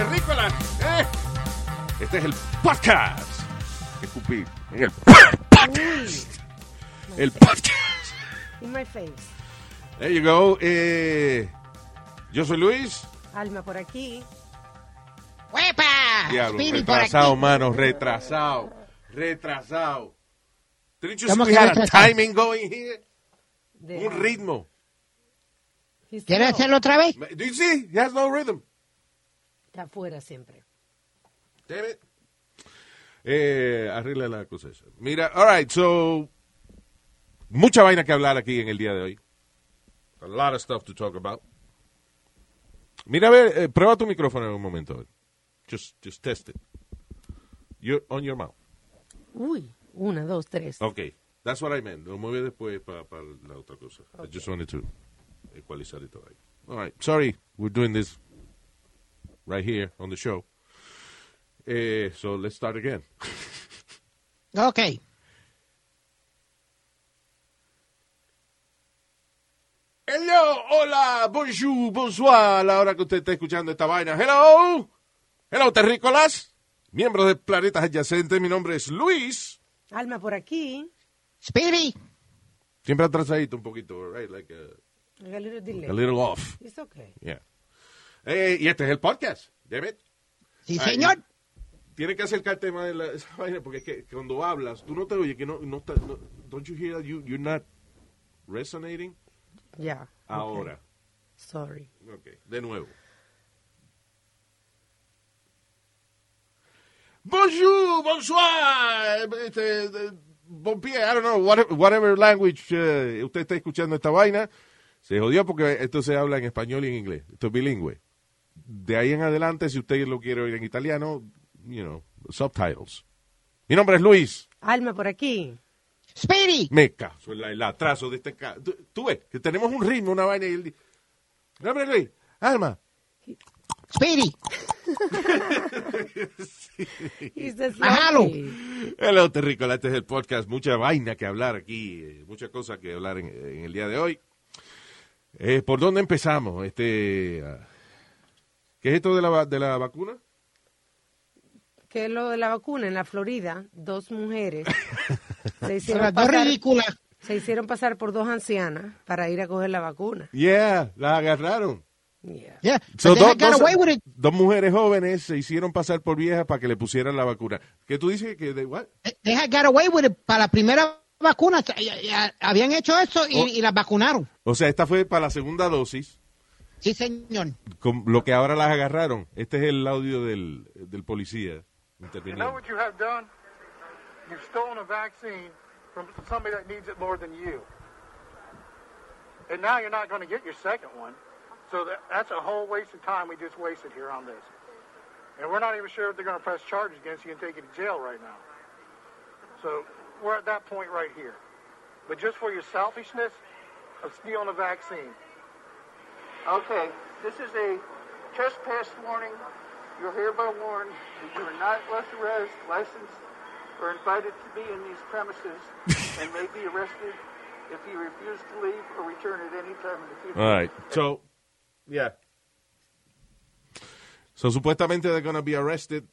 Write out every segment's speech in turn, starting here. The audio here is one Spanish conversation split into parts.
Saludos, terrícolas. ¿eh? Este es el podcast. Escupí en el podcast. El podcast. In my face. There you go. Eh, yo soy Luis. Alma por aquí. ¡Huepa! Diablo, Speedy por retrasado, mano, retrasado. Retrasado. Didn't you see ¿Cómo we had a timing going here? De- Un ritmo. ¿Quieres hacerlo otra vez? Do you see? He has no rhythm. Está afuera siempre. Damn it. Eh, arregla la cosa esa. Mira, all right, so mucha vaina que hablar aquí en el día de hoy. A lot of stuff to talk about. Mira, a ver, eh, prueba tu micrófono en un momento. a ver. Just, just test it. You're on your mouth. Uy, una, dos, tres. Okay, that's what I meant. Lo mueve después para la otra cosa. I just wanted to ecualizar it all right. All right, sorry, we're doing this right here on the show. Eh, so let's start again. Ok. Hello, hola, bonjour, bonsoir, a la hora que usted está escuchando esta vaina. Hello, hello, terrícolas, miembros de planetas adyacentes. Mi nombre es Luis. Alma por aquí. Speedy. Siempre atrasadito un poquito, right? Like a, A little delay. a little off. It's okay. Yeah. Eh, y este es el podcast, damn it. Sí, Ay, señor. Tienes que acercarte más de la, esa vaina porque es que cuando hablas, tú no te oyes, que no, no, está- no- don't you hear that you, you're not resonating? Ya. Ahora. okay. Sorry. Ok, de nuevo. Bonjour, bonsoir, este, bon pie, I don't know, whatever, whatever language eh, usted está escuchando esta vaina, se jodió porque esto se habla en español y en inglés, esto es bilingüe. De ahí en adelante, si usted lo quiere oír en italiano, you know, subtitles. Mi nombre es Luis. Alma por aquí. Speedy. Me caso en la- el atraso de este ca- tú, tú ves que tenemos un ritmo, una vaina y el... Mi nombre es Luis. Alma. Speedy. He's the Bájalo. sloppy. Hello, Terrícola. Este es el podcast. Mucha vaina que hablar aquí. eh, Muchas cosas que hablar en, en el día de hoy. Eh, ¿Por dónde empezamos? Este, ah, ¿Qué es esto de la, de la vacuna? Que es lo de la vacuna en la Florida, dos mujeres se hicieron, las dos pasar, ridículas. se hicieron pasar por dos ancianas para ir a coger la vacuna. Yeah, la agarraron. Yeah. Yeah. So, dos, dos- away with it. dos mujeres jóvenes se hicieron pasar por viejas para que le pusieran la vacuna. ¿Qué tú dices? que de, what? They had got away with it para la primera vacuna. Habían hecho eso y, Oh. y las vacunaron. O sea, esta fue para la segunda dosis. Sí, señor. Con lo que ahora las agarraron. Este es el audio del, del policía You know what you have done? You've stolen a vaccine from somebody that needs it more than you. And now you're not going to get your second one. So that, that's a whole waste of time we just wasted here on this. And we're not even sure if they're going to press charges against you and take you to jail right now. So we're at that point right here. But just for your selfishness of stealing a vaccine. Okay, this is a trespass warning. You're hereby warned that you are not less arrest, licensed, or invited to be in these premises and may be arrested if you refuse to leave or return at any time in the future. All right. So, yeah. So, supuestamente they're gonna be arrested.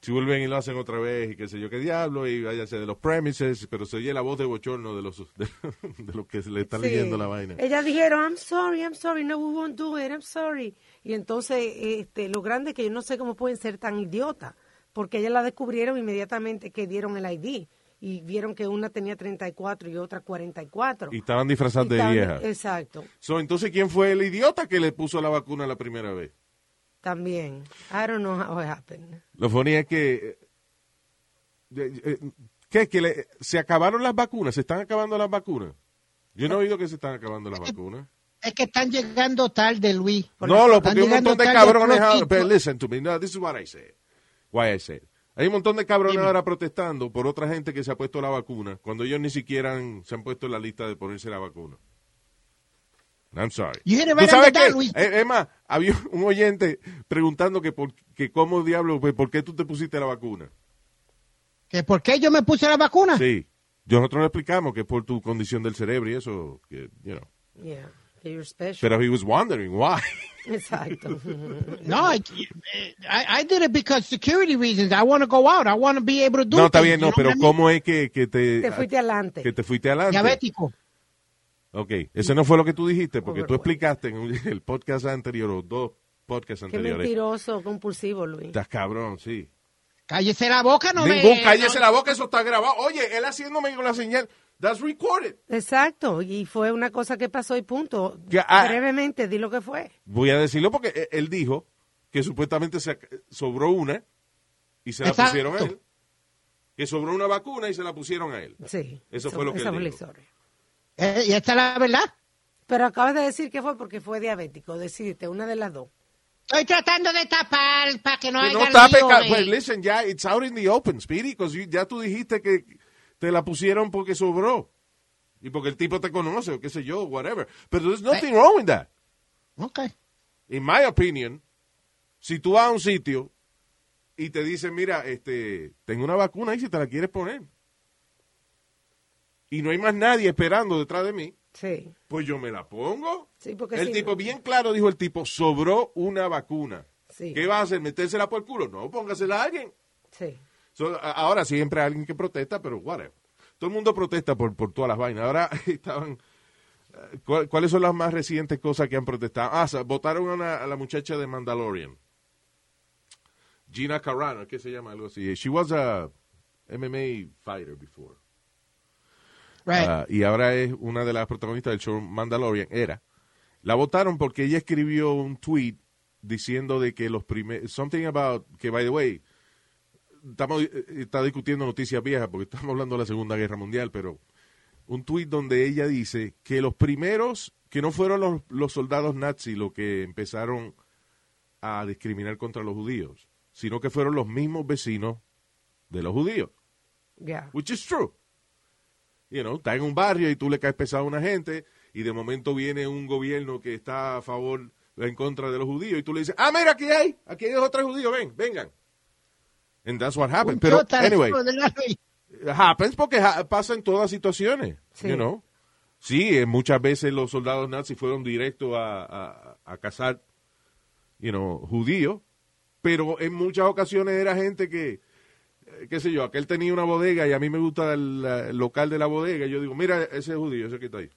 Si vuelven y lo hacen otra vez y qué sé yo qué diablo y váyase de los premises, pero se oye la voz de bochorno de los de, de los que se le están Sí. leyendo la vaina. Ellas dijeron, I'm sorry, I'm sorry, no, we won't do it, I'm sorry. Y entonces, este, lo grande es que yo no sé cómo pueden ser tan idiotas, porque ellas la descubrieron inmediatamente que dieron el ID y vieron que una tenía 34 y otra 44. Y estaban disfrazadas de vieja. Exacto, So, entonces, ¿quién fue el idiota que le puso la vacuna la primera vez? También. I don't know how it happened. Lo funny es que... eh, eh, eh, ¿Qué? Que le- se acabaron las vacunas, se están acabando las vacunas. Yo no he oído que se están acabando las vacunas. Es que están llegando tarde, Luis. No, lo, porque un montón de cabrones ahora. Pero listen to me. No, this is what I said. Why I said. Hay un montón de cabrones Dime. ahora protestando por otra gente que se ha puesto la vacuna cuando ellos ni siquiera han- se han puesto en la lista de ponerse la vacuna. I'm sorry. You hit it ¿Tú right on sabes the dot, qué? Luis. Eh, Es más, había un oyente preguntando que por que cómo diablo, pues, por qué tú te pusiste la vacuna. ¿Que ¿Por qué yo me puse la vacuna? Sí. Nosotros le explicamos que es por tu condición del cerebro y eso, que, you know. Yeah, you're special. Pero he was wondering why. Exacto. No, I, I, I did it because security reasons. I want to go out. I want to be able to do No, está bien, no, pero? ¿cómo es que, que te... Te fuiste adelante. Que te fuiste adelante. Diabético. Ok, ese no fue lo que tú dijiste, porque tú explicaste en un- el podcast anterior, o dos podcasts Qué anteriores. mentiroso, compulsivo, Luis. Estás cabrón, sí. Cállese la boca, no Ningún me... cállese no- la boca, eso está grabado. Oye, él haciéndome con la señal, that's recorded. Exacto, y fue una cosa que pasó y punto. Ya, ah. Brevemente, di lo que fue. Voy a decirlo porque e- él dijo que supuestamente se ac- sobró una y se la Exacto. pusieron a él. Que sobró una vacuna y se la pusieron a él. Sí. Eso fue lo que él dijo. Eh, y esta es la verdad. Pero acabas de decir que fue porque fue diabético. Decidiste, una de las dos. Estoy tratando de tapar para que no Que haya no tape, lío, ca- eh. pues listen, ya, it's out in the open, Speedy, because you- ya tú dijiste que te la pusieron porque sobró. Y porque el tipo te conoce, o qué sé yo, whatever. Pero there's nothing wrong with that. Ok. In my opinion, si tú vas a un sitio y te dicen, mira, este, tengo una vacuna ahí si te la quieres poner. Y no hay más nadie esperando detrás de mí, Sí. pues yo me la pongo. Sí, porque el si tipo, no- bien claro, dijo el tipo, sobró una vacuna. Sí. ¿Qué va a hacer? ¿Metérsela por el culo? No, póngasela a alguien. Sí. So, ahora siempre hay alguien que protesta, pero whatever. Todo el mundo protesta por, por todas las vainas. Ahora estaban... eh, ¿cuál- ¿Cuáles son las más recientes cosas que han protestado? Ah, votaron a, una- a la muchacha de Mandalorian. Gina Carano, ¿qué se llama? Algo así. She was a MMA fighter before. Right. Ah, y ahora es una de las protagonistas del show Mandalorian. Era. La votaron porque ella escribió un tweet diciendo de que los primeros. Something about. Que, by the way. Estamos, eh, está discutiendo noticias viejas porque estamos hablando de la Segunda Guerra Mundial, pero un tweet donde ella dice que los primeros, que no fueron los, los soldados nazis los que empezaron a discriminar contra los judíos, sino que fueron los mismos vecinos de los judíos Ya. which is true. You know, está en un barrio y tú le caes pesado a una gente y de momento viene un gobierno que está a favor en contra de los judíos y tú le dices, ah, mira, aquí hay, aquí hay dos o tres judíos, ven, vengan. And that's what happened. Pero, anyway, happens porque ha- pasa en todas situaciones, Sí. you know. Sí, eh, muchas veces los soldados nazis fueron directos a, a, a cazar, you know, judíos, pero en muchas ocasiones era gente que, qué sé yo, aquel tenía una bodega y a mí me gusta el, eh, el local de la bodega y yo digo, mira ese judío, ese que está ahí.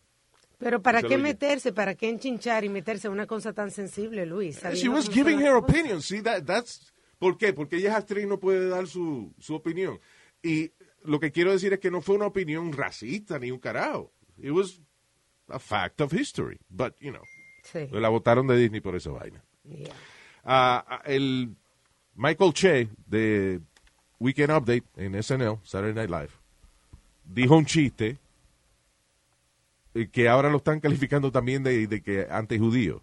Pero ¿para qué meterse? ¿Para qué enchinchar y meterse en una cosa tan sensible, Luis? She Sabiendo was giving her opinion. See, that, that's, ¿Por qué? Porque ella es actriz y no puede dar su, su opinión. Y lo que quiero decir es que no fue una opinión racista ni un carajo. It was a fact of history. But, you know, Sí. la votaron de Disney por esa vaina. Yeah. Ah, ah, el Michael Che de Weekend Update en SNL, Saturday Night Live, dijo un chiste eh, que ahora lo están calificando también de, de que antijudío.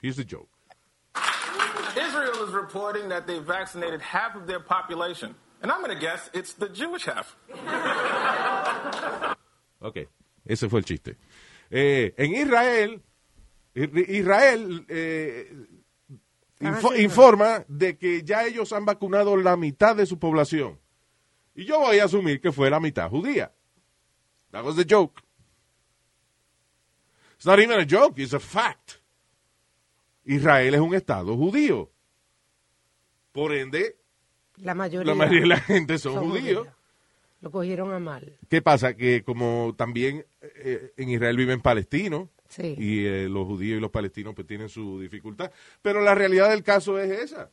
Here's the joke. Israel is reporting that they vaccinated half of their population. And I'm going to guess it's the Jewish half. Ok, ese fue el chiste. Eh, en Israel, Israel eh, info- informa de que ya ellos han vacunado la mitad de su población. Y yo voy a asumir que fue la mitad judía. That was the joke. It's not even a joke, it's a fact. Israel es un estado judío. Por ende, La mayoría. la mayoría de la gente son, judíos. judíos. Lo cogieron a mal. ¿Qué pasa? Que como también eh, en Israel viven palestinos Sí. y eh, los judíos y los palestinos pues tienen su dificultad. Pero la realidad del caso es esa.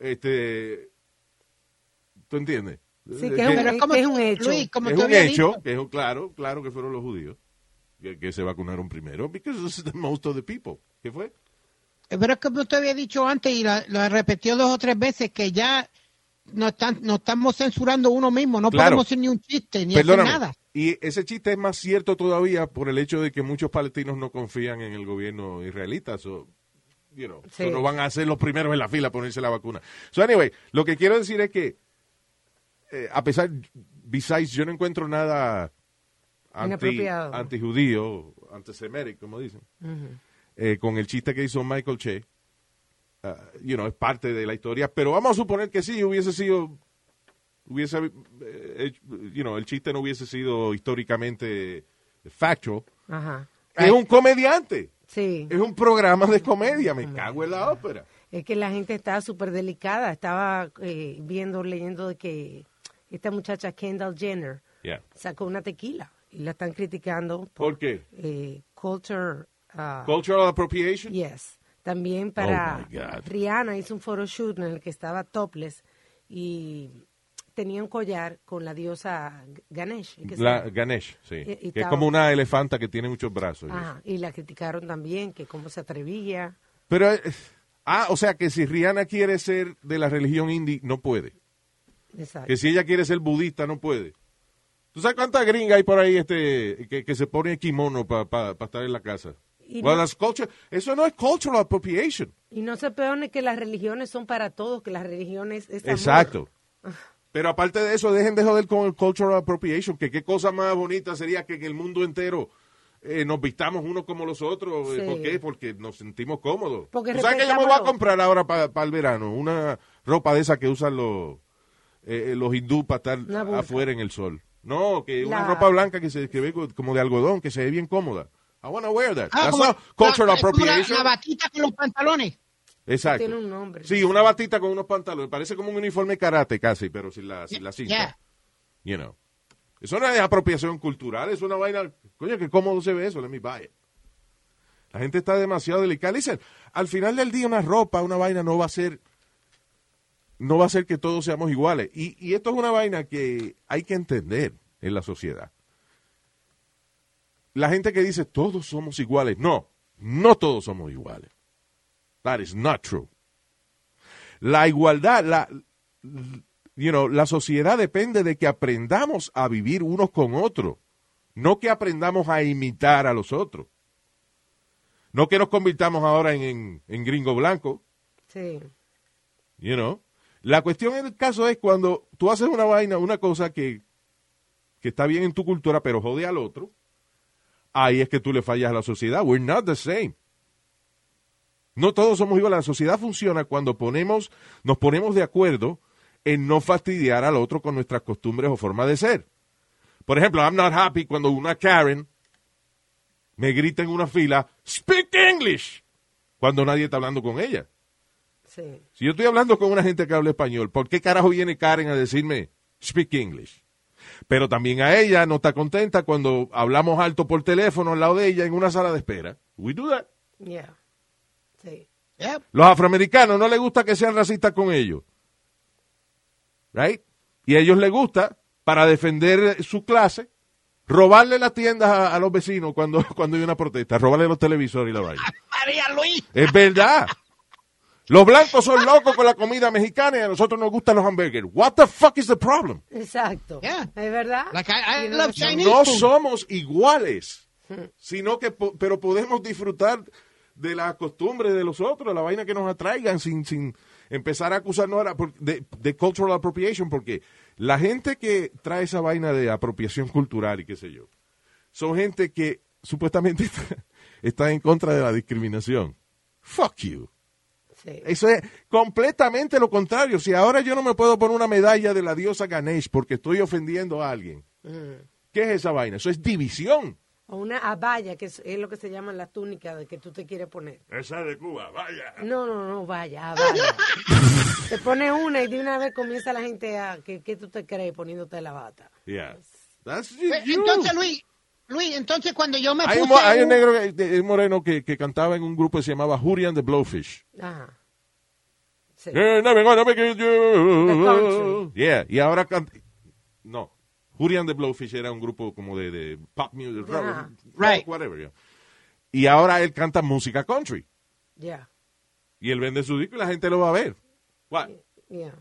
Este, ¿Tú entiendes? Sí, Eh, que es un- Pero es como que es un hecho. Luis, como es tú un habías hecho, dicho, que es un- claro, claro que fueron los judíos que, que se vacunaron primero, because is the most of the people. ¿Qué fue? Pero es como usted había dicho antes y lo, lo repetió dos o tres veces, que ya nos, están, nos estamos censurando uno mismo. No Claro. podemos hacer ni un chiste, ni Perdóname. hacer nada. Y ese chiste es más cierto todavía por el hecho de que muchos palestinos no confían en el gobierno israelita. So, you know, so no van a ser los primeros en la fila a ponerse la vacuna. So, anyway, lo que quiero decir es que, eh, a pesar, besides, yo no encuentro nada anti, antijudío, antisemítico, como dicen, eh, con el chiste que hizo Michael Che. Ah, you know, es parte de la historia, pero vamos a suponer que sí, hubiese sido hubiese, eh, you know, el chiste no hubiese sido históricamente factual. Ajá. Es un comediante. Sí. Es un programa de comedia. Me cago en la ópera. Es que la gente está súper delicada. Estaba eh, viendo, leyendo de que esta muchacha Kendall Jenner Yeah. sacó una tequila y la están criticando ¿Por qué? eh, culture. ah, Cultural appropriation. Yes. También para Oh, God. Rihanna hizo un photoshoot en el que estaba topless y tenía un collar con la diosa Ganesh. que La. Ganesh, sí. Y- y que es como una elefanta que tiene muchos brazos. Ajá, y la criticaron también, que cómo se atrevía. Pero, eh, ah, o sea que si Rihanna quiere ser de la religión indie, no puede. Exacto. Que si ella quiere ser budista, no puede. ¿Tú sabes cuántas gringas hay por ahí este, que, que se ponen kimono para estar en la casa? Y Well, no- that's culture- eso no es cultural appropriation. Y no se peone que las religiones son para todos, que las religiones es amor. Exacto. Pero aparte de eso, dejen de joder con el cultural appropriation, que qué cosa más bonita sería que en el mundo entero eh, nos vistamos unos como los otros. eh, Sí. ¿Por qué? Porque nos sentimos cómodos. Porque ¿Tú sabes que yo me voy a comprar ahora para el verano? Una ropa de esa que usan los, eh, los hindú para estar afuera en el sol. No, que una La- ropa blanca que se que ve co- como de algodón, que se ve bien cómoda. I want to wear that. Ah, That's not cultural la- como la- appropriation. La, batita con los pantalones. Exacto. Tiene un nombre. Sí, una batita con unos pantalones. Parece como un uniforme karate casi, pero sin la, sin la cinta. Yeah. You know. Eso no es apropiación cultural, es una vaina. Coño, que cómodo se ve eso, let me buy it. La gente está demasiado delicada. Listen, al final del día una ropa, una vaina no va a ser no va a ser que todos seamos iguales. Y, y esto es una vaina que hay que entender en la sociedad. La gente que dice todos somos iguales. No, no todos somos iguales. That is not true. La igualdad, la, you know, la sociedad depende de que aprendamos a vivir unos con otros, no que aprendamos a imitar a los otros. No que nos convirtamos ahora en, en, en gringo blanco, Sí. you know. La cuestión en el caso es cuando tú haces una vaina, una cosa que, que está bien en tu cultura, pero jode al otro, ahí es que tú le fallas a la sociedad. We're not the same. No todos somos iguales. La sociedad funciona cuando ponemos, nos ponemos de acuerdo en no fastidiar al otro con nuestras costumbres o forma de ser. Por ejemplo, I'm not happy cuando una Karen me grita en una fila, speak English, cuando nadie está hablando con ella. Sí. Si yo estoy hablando con una gente que habla español, ¿por qué carajo viene Karen a decirme speak English? Pero también a ella no está contenta cuando hablamos alto por teléfono al lado de ella en una sala de espera. We do that. Yeah. Sí. Yep. Los afroamericanos no les gusta que sean racistas con ellos. Right? Y a ellos les gusta, para defender su clase, robarle las tiendas a, a los vecinos cuando, cuando hay una protesta, robarle los televisores y la vaina. María Luis. Es verdad. Los blancos son locos con la comida mexicana y a nosotros nos gustan los hamburgers. What the fuck is the problem? Exacto. Yeah. ¿Es verdad? Like I- I love es- Chinese No food. somos iguales, sino que po- pero podemos disfrutar de las costumbres de los otros, la vaina que nos atraigan sin, sin empezar a acusarnos de, de cultural appropriation, porque la gente que trae esa vaina de apropiación cultural y qué sé yo, son gente que supuestamente está, está en contra de la discriminación. Fuck you. Sí. Eso es completamente lo contrario. Si ahora yo no me puedo poner una medalla de la diosa Ganesh porque estoy ofendiendo a alguien, ¿qué es esa vaina? Eso es división. O una abaya, que es, es lo que se llama la túnica de que tú te quieres poner. Esa de Cuba, vaya. No, no, no, vaya, abaya. te pones una y de una vez comienza la gente a... ¿Qué, qué tú te crees poniéndote la bata? Yeah. That's Eh, you. Entonces, Luis, Luis, entonces cuando yo me hay, un, puse... mo- hay un un- negro, un moreno que, que cantaba en un grupo que se llamaba Hurian the Blowfish. Ajá. Sí. Eh. Yeah, y ahora canta. No. Hurian the Blowfish era un grupo como de, de pop music, rock, Right. whatever. yeah. Y ahora él canta música country. Ya. Y él vende su disco y la gente lo va a ver. What? Ya.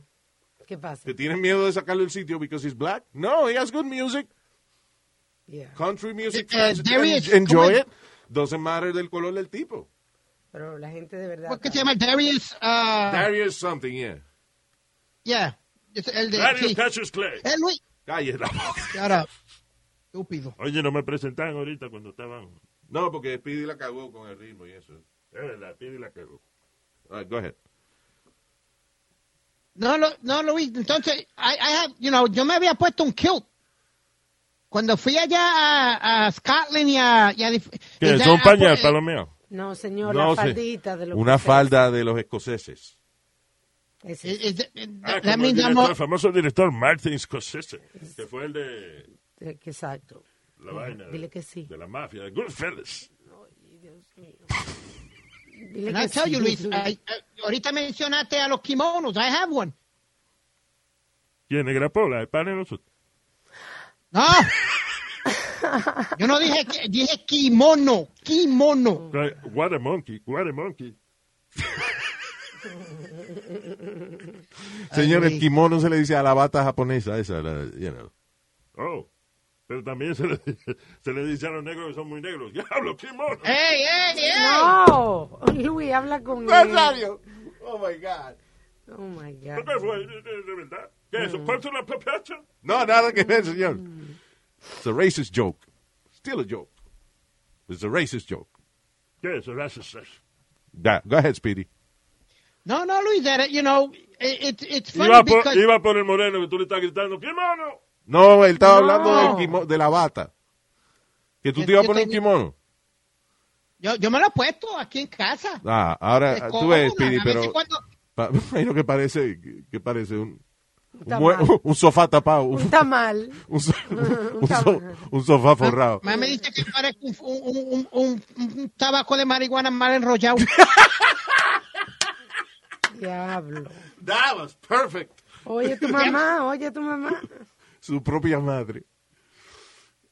¿Qué pasa? Que tienen miedo de sacarlo del sitio because he's black. No, he has good music. Yeah. Country music en- is- enjoy it. Doesn't matter del color del tipo. Pero la gente de verdad. ¿Por qué se llama Darius? Uh, Darius something, yeah. yeah. Es el de, Darius sí. Cassius Clay. Eh, Luis. Calle la boca. Shut up. Estúpido. Oye, no me presentaban ahorita cuando estaban. No, porque Speedy la cagó con el ritmo y eso. Es verdad, pide la cagó. All right, go ahead. No, no, Luis. Entonces, I, I have, you know, yo me había puesto un kilt. Cuando fui allá a, a Scotland y a... y a ¿Qué? ¿Son a- pañal, eh, palomeo? No, señor, No la sé. faldita de los Una escoceses. falda de los escoceses. Ese- is- is- Ah, that como el, director, el famoso director Martin Scorsese, que fue el de eh, que Exacto. la vaina Dile que sí. de la mafia, de Goodfellas. Dile que I tell sí, you, Luis, Luis. I- I- ahorita mencionaste a los kimonos. I have one. ¿Quién es Grapola? El padre de nosotros. No. Yo no dije, que- dije kimono, kimono. What a monkey, what a monkey. Señor, el kimono se le dice a la bata japonesa esa, la, you know. Oh, pero también se le, se le dice a los negros que son muy negros. ¡Diablo, kimono! Hey, hey, hey. No, Luis, habla con él. Oh my God. Oh my ¿Pero God. qué fue? ¿De, de- de verdad? ¿Qué es eso? ¿Cuánto la papacha? No, nada que ver, señor. It's a racist joke. Still a joke. It's a racist joke. ¿Qué es eso? Gracias. Da- go ahead, Speedy. No, no, Luis, that, you know, it, it, it's funny Iba por, because... iba por el moreno que tú le estás gritando, ¡Kimono! No, él estaba No. hablando del de la bata. Que tú Yo- te ibas a poner un kimono. Yo, yo me lo he puesto aquí en casa. Ah, ahora tú ves, Speedy, pero cuando- pa- imagino que parece, que parece un, un, sofá tapado, un, Un tamal. un so- un so- un sofá forrado. Mamá me dice que parece un, un, un, un, un tabaco de marihuana mal enrollado. Diablo. That was perfect. Oye tu mamá, oye tu mamá. Su propia madre.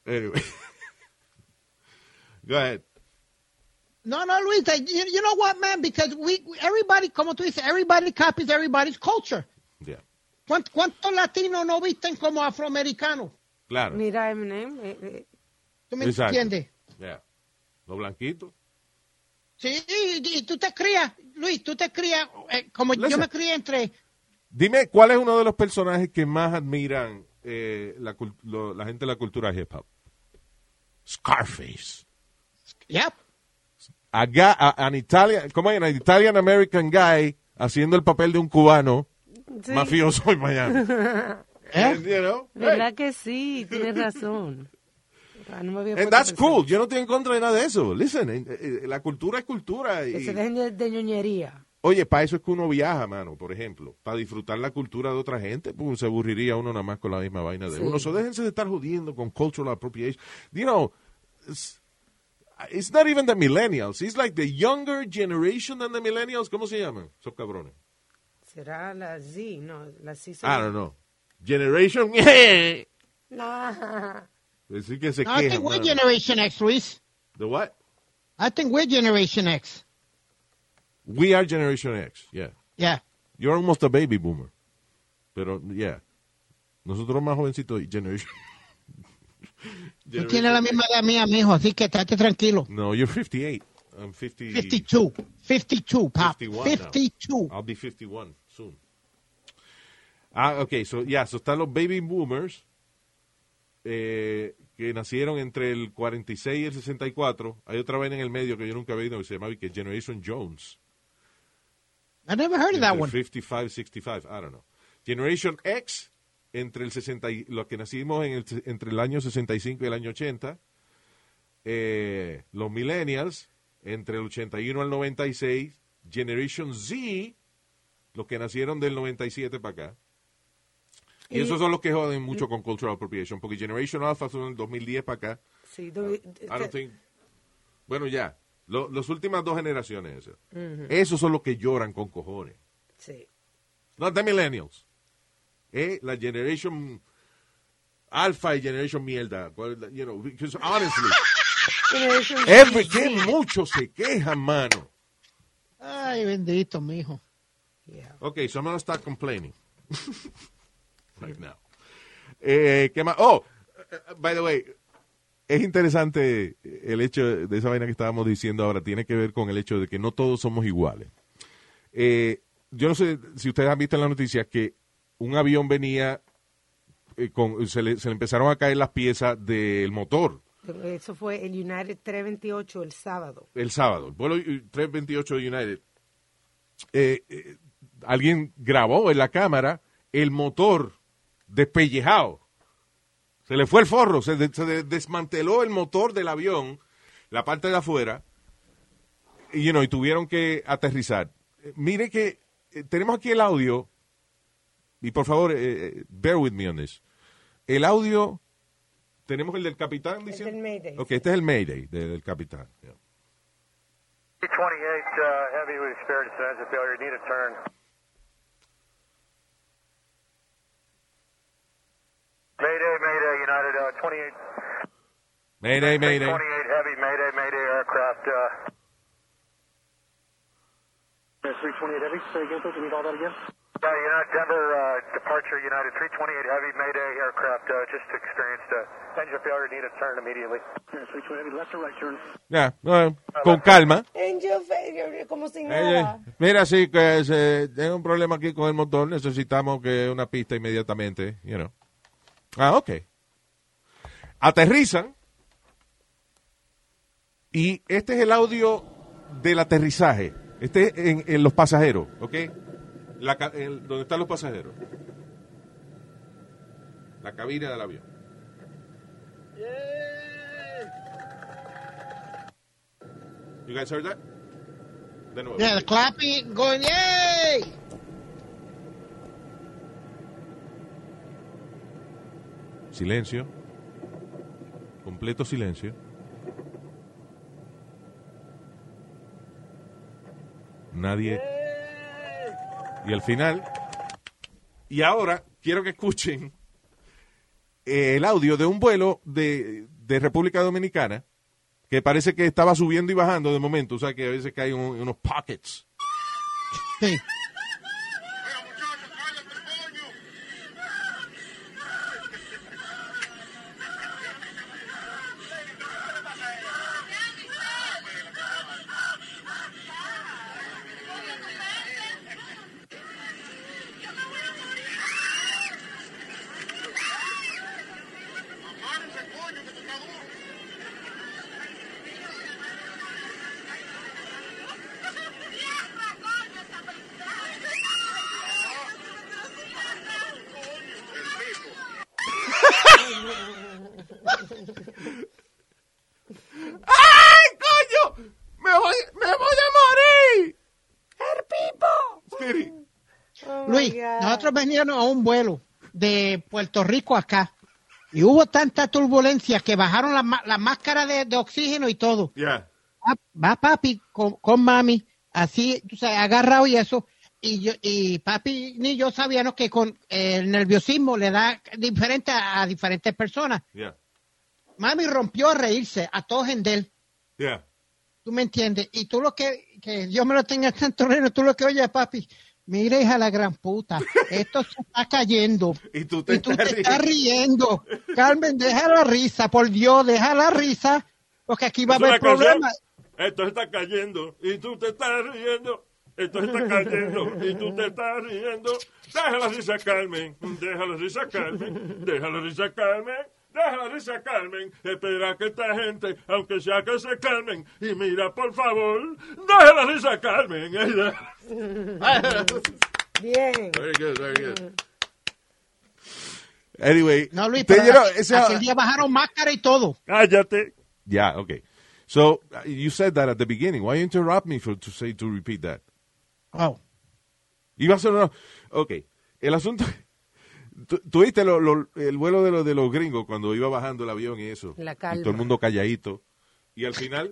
Anyway. Go ahead. No, no, Luis, you, you know what, man? Because we, we- everybody, como tú dices, everybody copies everybody's culture. ¿Cuántos, cuántos latinos no visten como afroamericanos? Claro. Mira, Eminem. eh, eh, ¿Tú me Exacto. entiendes? Yeah. Los blanquitos. Sí, y, y tú te crías, Luis, tú te crías, eh, como yo me crié entre... Dime, ¿cuál es uno de los personajes que más admiran eh, la, cul- lo- la gente de la cultura hip hop? Scarface. Yep. A ga- a- an Italian, ¿cómo es? An Italian American guy haciendo el papel de un cubano sí, mafioso en Miami. ¿Eh? You know? ¿Verdad que sí? Tienes razón. Ah, no me And a that's cool. Yo no estoy en contra de nada de eso. Listen, eh, eh, la cultura es cultura. Que y- se dejen de, de ñoñería. Oye, para eso es que uno viaja, mano, por ejemplo. Para disfrutar la cultura de otra gente, pues se aburriría uno nada más con la misma vaina de Sí. uno. So déjense de estar jodiendo con cultural appropriation. You know, it's, it's not even the millennials. It's like the younger generation than the millennials. ¿Cómo se llaman? Esos cabrones. ¿Será la Z? No, la Z. I don't know. Generation. Nah. Decir que se No, I think we're mano. Generation X, Luis. The what? I think we're Generation X. We are Generation X. Yeah. Yeah. You're almost a baby boomer. Pero, yeah. Nosotros más jovencitos, Generation. Tú tienes la misma edad mía, mijo, así que estate tranquilo. No, you're 58. I'm 50. 52. 52, pop. 51 now. 52. I'll be 51 soon. Ah, ok, so, yeah, so están los baby boomers eh, que nacieron entre el 46 y el 64. Hay otra vaina en el medio que yo nunca había oído que se llama que Generation Jones. I never heard of that one. 55 y 65, I don't know. Generation X, entre el 60 y, los que nacimos en el, entre el año 65 y el año 80. Eh, los millennials, entre el 81 al 96. Generation Z, los que nacieron del 97 para acá. Y, Y- esos son los que joden mucho con cultural appropriation, porque Generation Alpha son del 2010 para acá. Sí, tú- I don't think- bueno, ya. Lo- las últimas dos generaciones esas. Esos son los que lloran con cojones. sí. Not the millennials. Eh, la generation alpha y generation mierda. You know, because honestly, Z. que muchos se quejan, mano. Ay, bendito, mijo. Yeah. Okay, so I'm gonna start complaining. right now. Eh, ¿Qué más? Oh, by the way, es interesante el hecho de esa vaina que estábamos diciendo ahora, tiene que ver con el hecho de que no todos somos iguales. Eh, yo no sé si ustedes han visto en la noticia que un avión venía, eh, con, se, le, se le empezaron a caer las piezas del motor Eso fue el United 328 el sábado. el sábado, el vuelo 328 de United. Eh, eh, alguien grabó en la cámara el motor despellejado. Se le fue el forro, se, se de- desmanteló el motor del avión, la parte de afuera, y, you y tuvieron que aterrizar. Eh, mire que tenemos aquí el audio, y por favor, bear with me on this. El audio, tenemos el del capitán Es diciendo. del Mayday. Ok, este es el Mayday de- del capitán. Yeah. 28 uh, heavy, we experienced an engine failure. Need a turn. Mayday, Mayday, United uh, 28. Mayday, Mayday. 28 heavy, Mayday, Mayday aircraft. Uh, 328 heavy, say again, please. You need all that again? Yeah, United Denver uh, departure, United 328 heavy, Mayday aircraft. Uh, just experienced uh, engine failure. Need a turn immediately. 328 heavy, left or right turn? Ya, eh, con calma. Angel Failure, como sin Eh, eh, nada. mira, sí, que se, tengo un problema aquí con el motor, necesitamos que una pista inmediatamente, you know. Ah, ok. Aterrizan y este es el audio del aterrizaje. Este en, en los pasajeros, ¿ok? La, el- donde están los pasajeros. La cabina del avión. You guys heard that? De nuevo. Yeah, the clapping, going, yay! Silencio. Completo silencio. Nadie. Y al final. Y ahora quiero que escuchen eh, el audio de un vuelo de, de República Dominicana que parece que estaba subiendo y bajando de momento. O sea que a veces un- unos pockets. Sí. ¡Ay, coño! ¡Me voy, me voy a morir! ¡El pipo! Spirit. Oh, my Luis, God. Nosotros veníamos a un vuelo de Puerto Rico acá y hubo tanta turbulencia que bajaron la, la máscara de, de oxígeno y todo. Ya. Va, va papi con, con mami, así, tú sabes, agarrado y eso. Y yo, y papi ni yo sabíamos que con el nerviosismo le da diferente a, a diferentes personas. Mami rompió a reírse a todos en él. ¿Tú me entiendes? Y tú lo que, que Dios me lo tenga tanto reino, tú lo que oyes, papi, mira hija la gran puta, esto se está cayendo. Y tú te y tú estás te estás riendo. Carmen, deja la risa, por Dios, deja la risa, porque aquí va a haber canción. problemas. Esto está cayendo y tú te estás riendo. Esto está cayendo y tú te estás riendo. Deja la risa, Carmen. Deja la risa, Carmen. Deja la risa, Carmen. Deja la risa, Carmen. Espera que esta gente, aunque sea que se calmen. Y mira, por favor, deja la risa, Carmen. Bien. Very good, very good. Anyway, No, Luis, te pero ese- aquel día bajaron máscara y todo. Cállate. Yeah, okay. So uh, you said that at the beginning. Why you interrupt me for to say to repeat that? Oh. Iba a ser una. Ok. El asunto. ¿Tú- ¿Tuviste lo- lo- el vuelo de, los de los gringos cuando iba bajando el avión y eso? La Y calma. todo el mundo calladito. Y al final,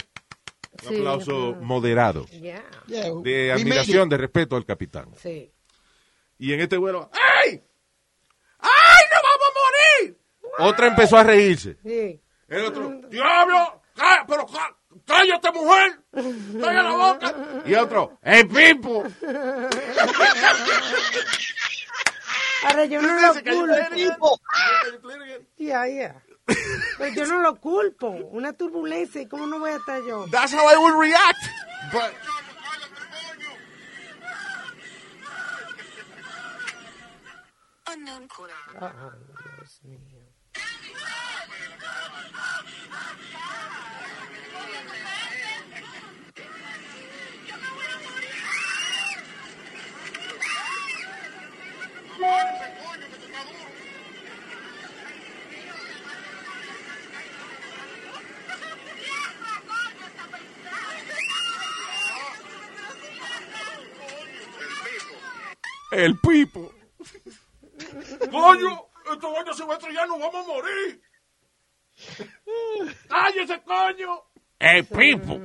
un Sí, aplauso moderado. Yeah. Yeah, De admiración, de respeto al capitán. Sí. Y en este vuelo, ¡ay! ¡Ay, no vamos a morir! Otra empezó a reírse. Sí. El otro, ¡diablo! ¡Cá- ¡Pero cá- cállate, mujer! ¡Cállate la boca! Y otro, ¡el pipo! Ahora yo no lo culpo. Ya, ya. Pero yo no lo culpo. Una turbulencia, ¿y cómo no voy a estar yo? That's how I would react. But Unknown caller. Ah, Dios mío. El pipo. ¡Coño! ¡Esto vaina se va a estrellar! ¡Nos vamos a morir! ¡Cállese, coño! El pipo.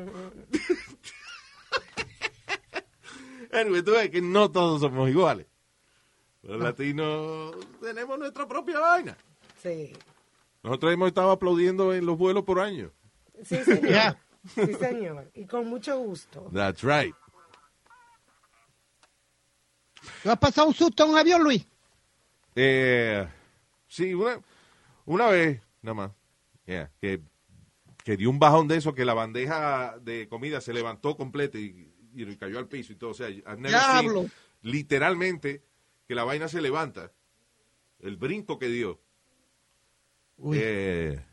anyway, tú ves que no todos somos iguales. Los latinos tenemos nuestra propia vaina. Sí. Nosotros hemos estado aplaudiendo en los vuelos por años. Sí, señor. Sí, señor. Y con mucho gusto. That's right. ¿Tú has pasado un susto en un avión, Luis? Eh, sí, una, una vez, nada más, yeah, que, que dio un bajón de eso, que la bandeja de comida se levantó completa y, y cayó al piso y todo. O sea, I've never seen, Diablo. literalmente, que la vaina se levanta. El brinco que dio. Uy. Eh,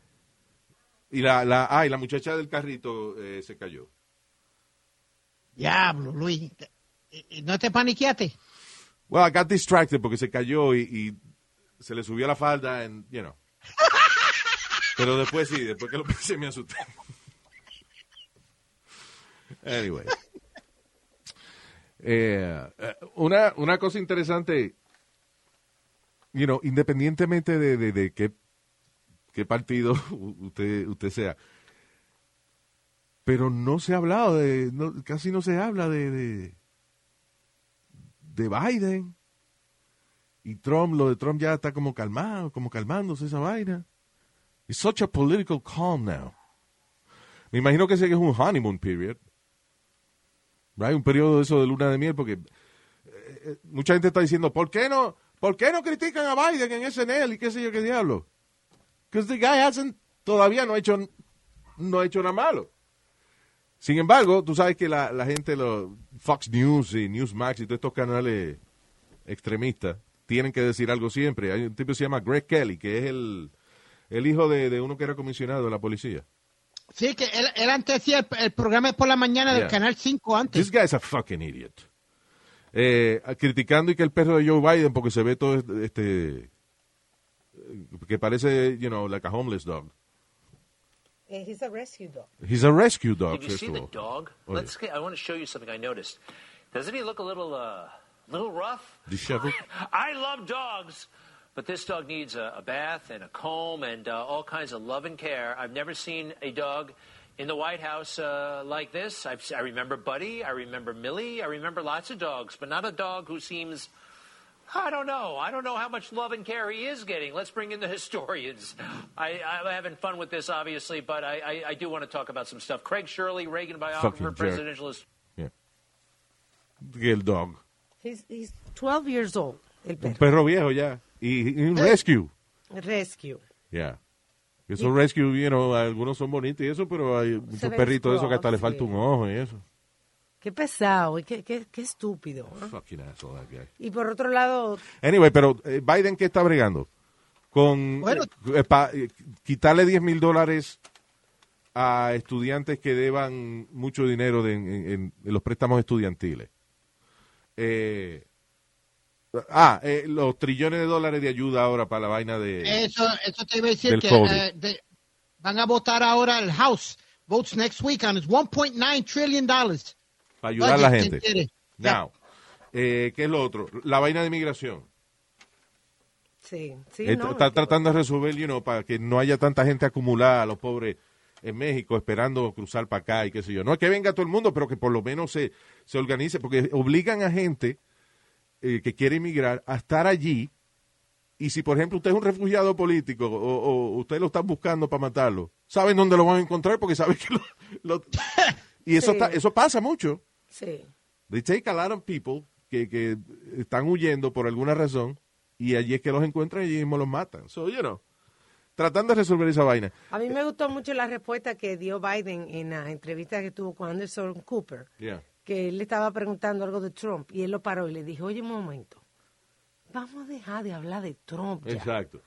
y la, la, ah, y la muchacha del carrito eh, se cayó. Diablo, Luis. ¿Y- y ¿No te paniqueaste? Well, I got distracted porque se cayó y, y se le subió la falda, and, you know. Pero después sí, después que lo pensé me asusté. Anyway. Eh, eh, una, una cosa interesante, you know, independientemente de, de, qué, qué partido usted, usted sea, pero no se ha hablado de, no, casi no se habla de, de, de Biden. Y Trump, lo de Trump ya está como calmado, como calmándose esa vaina. It's such a political calm now. Me imagino que ese es un honeymoon period. Right? Un periodo de eso de luna de miel, porque eh, eh, mucha gente está diciendo, ¿por qué no, por qué no critican a Biden en SNL y qué sé yo qué diablo? Because the guy hasn't, todavía no ha hecho, no ha hecho nada malo. Sin embargo, tú sabes que la, la gente, los Fox News y Newsmax y todos estos canales extremistas tienen que decir algo siempre. Hay un tipo que se llama Greg Kelly, que es el, el hijo de uno que era comisionado de la policía. Sí, que él, él antes hacía el, el programa por la mañana del Yeah. Canal 5 antes. This guy's a fucking idiot. Eh, criticando y que el perro de Joe Biden porque se ve todo este, este que parece, you know, like a homeless dog. Eh, He's a rescue dog. He's a rescue dog, Did you see the dog? Oh, Let's get, I want to show you something I noticed. Doesn't he look a little, uh, little rough? Disheveled. I love dogs, but this dog needs a, a bath and a comb and uh, all kinds of love and care. I've never seen a dog in the White House uh, like this. I've, I remember Buddy, I remember Millie, I remember lots of dogs, but not a dog who seems. I don't know. I don't know how much love and care he is getting. Let's bring in the historians. I, I'm having fun with this, obviously, but I, I, I do want to talk about some stuff. Craig Shirley, Reagan biographer, Fucking jerk. presidentialist. El dog. He's, he's 12 years old, el Un perro. perro viejo ya. Y, y un rescue. Rescue. Yeah. Esos rescue, you know, algunos son bonitos y eso, pero hay muchos perritos de esos que hasta le falta un ojo y eso. Qué pesado y qué, qué, qué estúpido. ¿eh? Fucking asshole, that guy. Y por otro lado, Anyway, pero eh, Biden, ¿qué está bregando? Con Bueno. eh, pa- quitarle 10 mil dólares a estudiantes que deban mucho dinero de- en, en- en los préstamos estudiantiles. Eh, ah, eh, los trillones de dólares de ayuda ahora para la vaina de... Eso, eso te iba a decir que eh, de- van a votar ahora el House. Votes next week on its 1.9 trillion dollars. para ayudar a la gente. Now, eh, ¿qué es lo otro? La vaina de migración. sí, sí, Eh, no, está tratando de resolver, you know, para que no haya tanta gente acumulada, los pobres en México, esperando cruzar para acá y qué sé yo. No es que venga todo el mundo, pero que por lo menos se, se organice, porque obligan a gente eh, que quiere emigrar a estar allí. Y si, por ejemplo, usted es un refugiado político o, o usted lo están buscando para matarlo, saben dónde lo van a encontrar porque saben que lo... lo- y eso, Sí. está- eso pasa mucho. Sí. They take a lot of people que, que están huyendo por alguna razón y allí es que los encuentran y allí mismo los matan. So, you know, tratando de resolver esa vaina. A mí me gustó mucho la respuesta que dio Biden en la entrevista que tuvo con Anderson Cooper, Yeah. Que él le estaba preguntando algo de Trump y él lo paró y le dijo, oye, un momento, vamos a dejar de hablar de Trump ya. Exacto.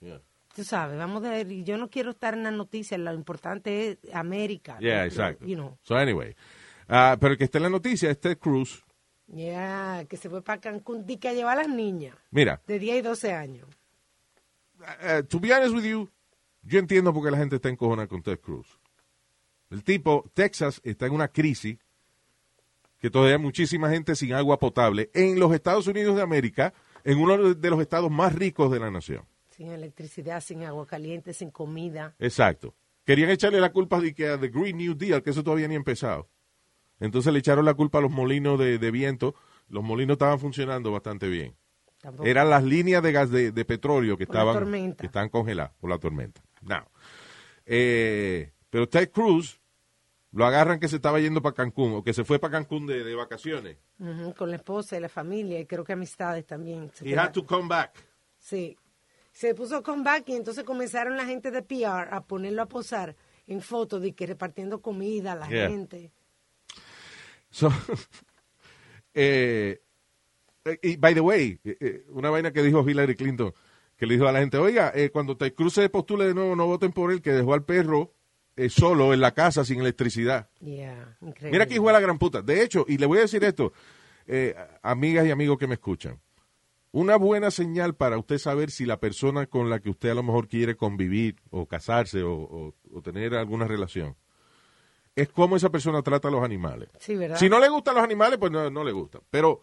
Yeah. Tú sabes, vamos a ver, y yo no quiero estar en las noticias, lo importante es América. Yeah, exacto. You know. So, anyway. Ah, pero el que está en la noticia es Ted Cruz. Yeah, que se fue para Cancún y que a llevar a las niñas Mira, de 10 y 12 años. eh, to be honest with you, yo entiendo por qué la gente está encojona con Ted Cruz. El tipo, Texas está en una crisis que todavía hay muchísima gente sin agua potable en los Estados Unidos de América, en uno de los estados más ricos de la nación. Sin electricidad, sin agua caliente, sin comida. Exacto. Querían echarle la culpa de que a The Green New Deal, que eso todavía ni ha empezado. Entonces le echaron la culpa a los molinos de, de viento. Los molinos estaban funcionando bastante bien. Tampoco. Eran las líneas de gas de, de petróleo que Por estaban, que estaban congeladas por la tormenta. Now, eh, pero Ted Cruz lo agarran que se estaba yendo para Cancún o que se fue para Cancún de, de vacaciones. Con la esposa y la familia y creo que amistades también. Se He queda- had to come back. Sí. Se puso comeback y entonces comenzaron la gente de PR a ponerlo a posar en fotos de que repartiendo comida a la Yeah. gente. So, eh, eh, y by the way, eh, una vaina que dijo Hillary Clinton, que le dijo a la gente, oiga, eh, cuando Ted Cruz se postule de nuevo, no voten por él, que dejó al perro eh, solo en la casa sin electricidad. Yeah. Mira que hijo de la gran puta. De hecho, y le voy a decir esto, eh, amigas y amigos que me escuchan, una buena señal para usted saber si la persona con la que usted a lo mejor quiere convivir o casarse o, o- o tener alguna relación es cómo esa persona trata a los animales. Sí, ¿verdad? Si no le gustan los animales, pues no, no le gusta. Pero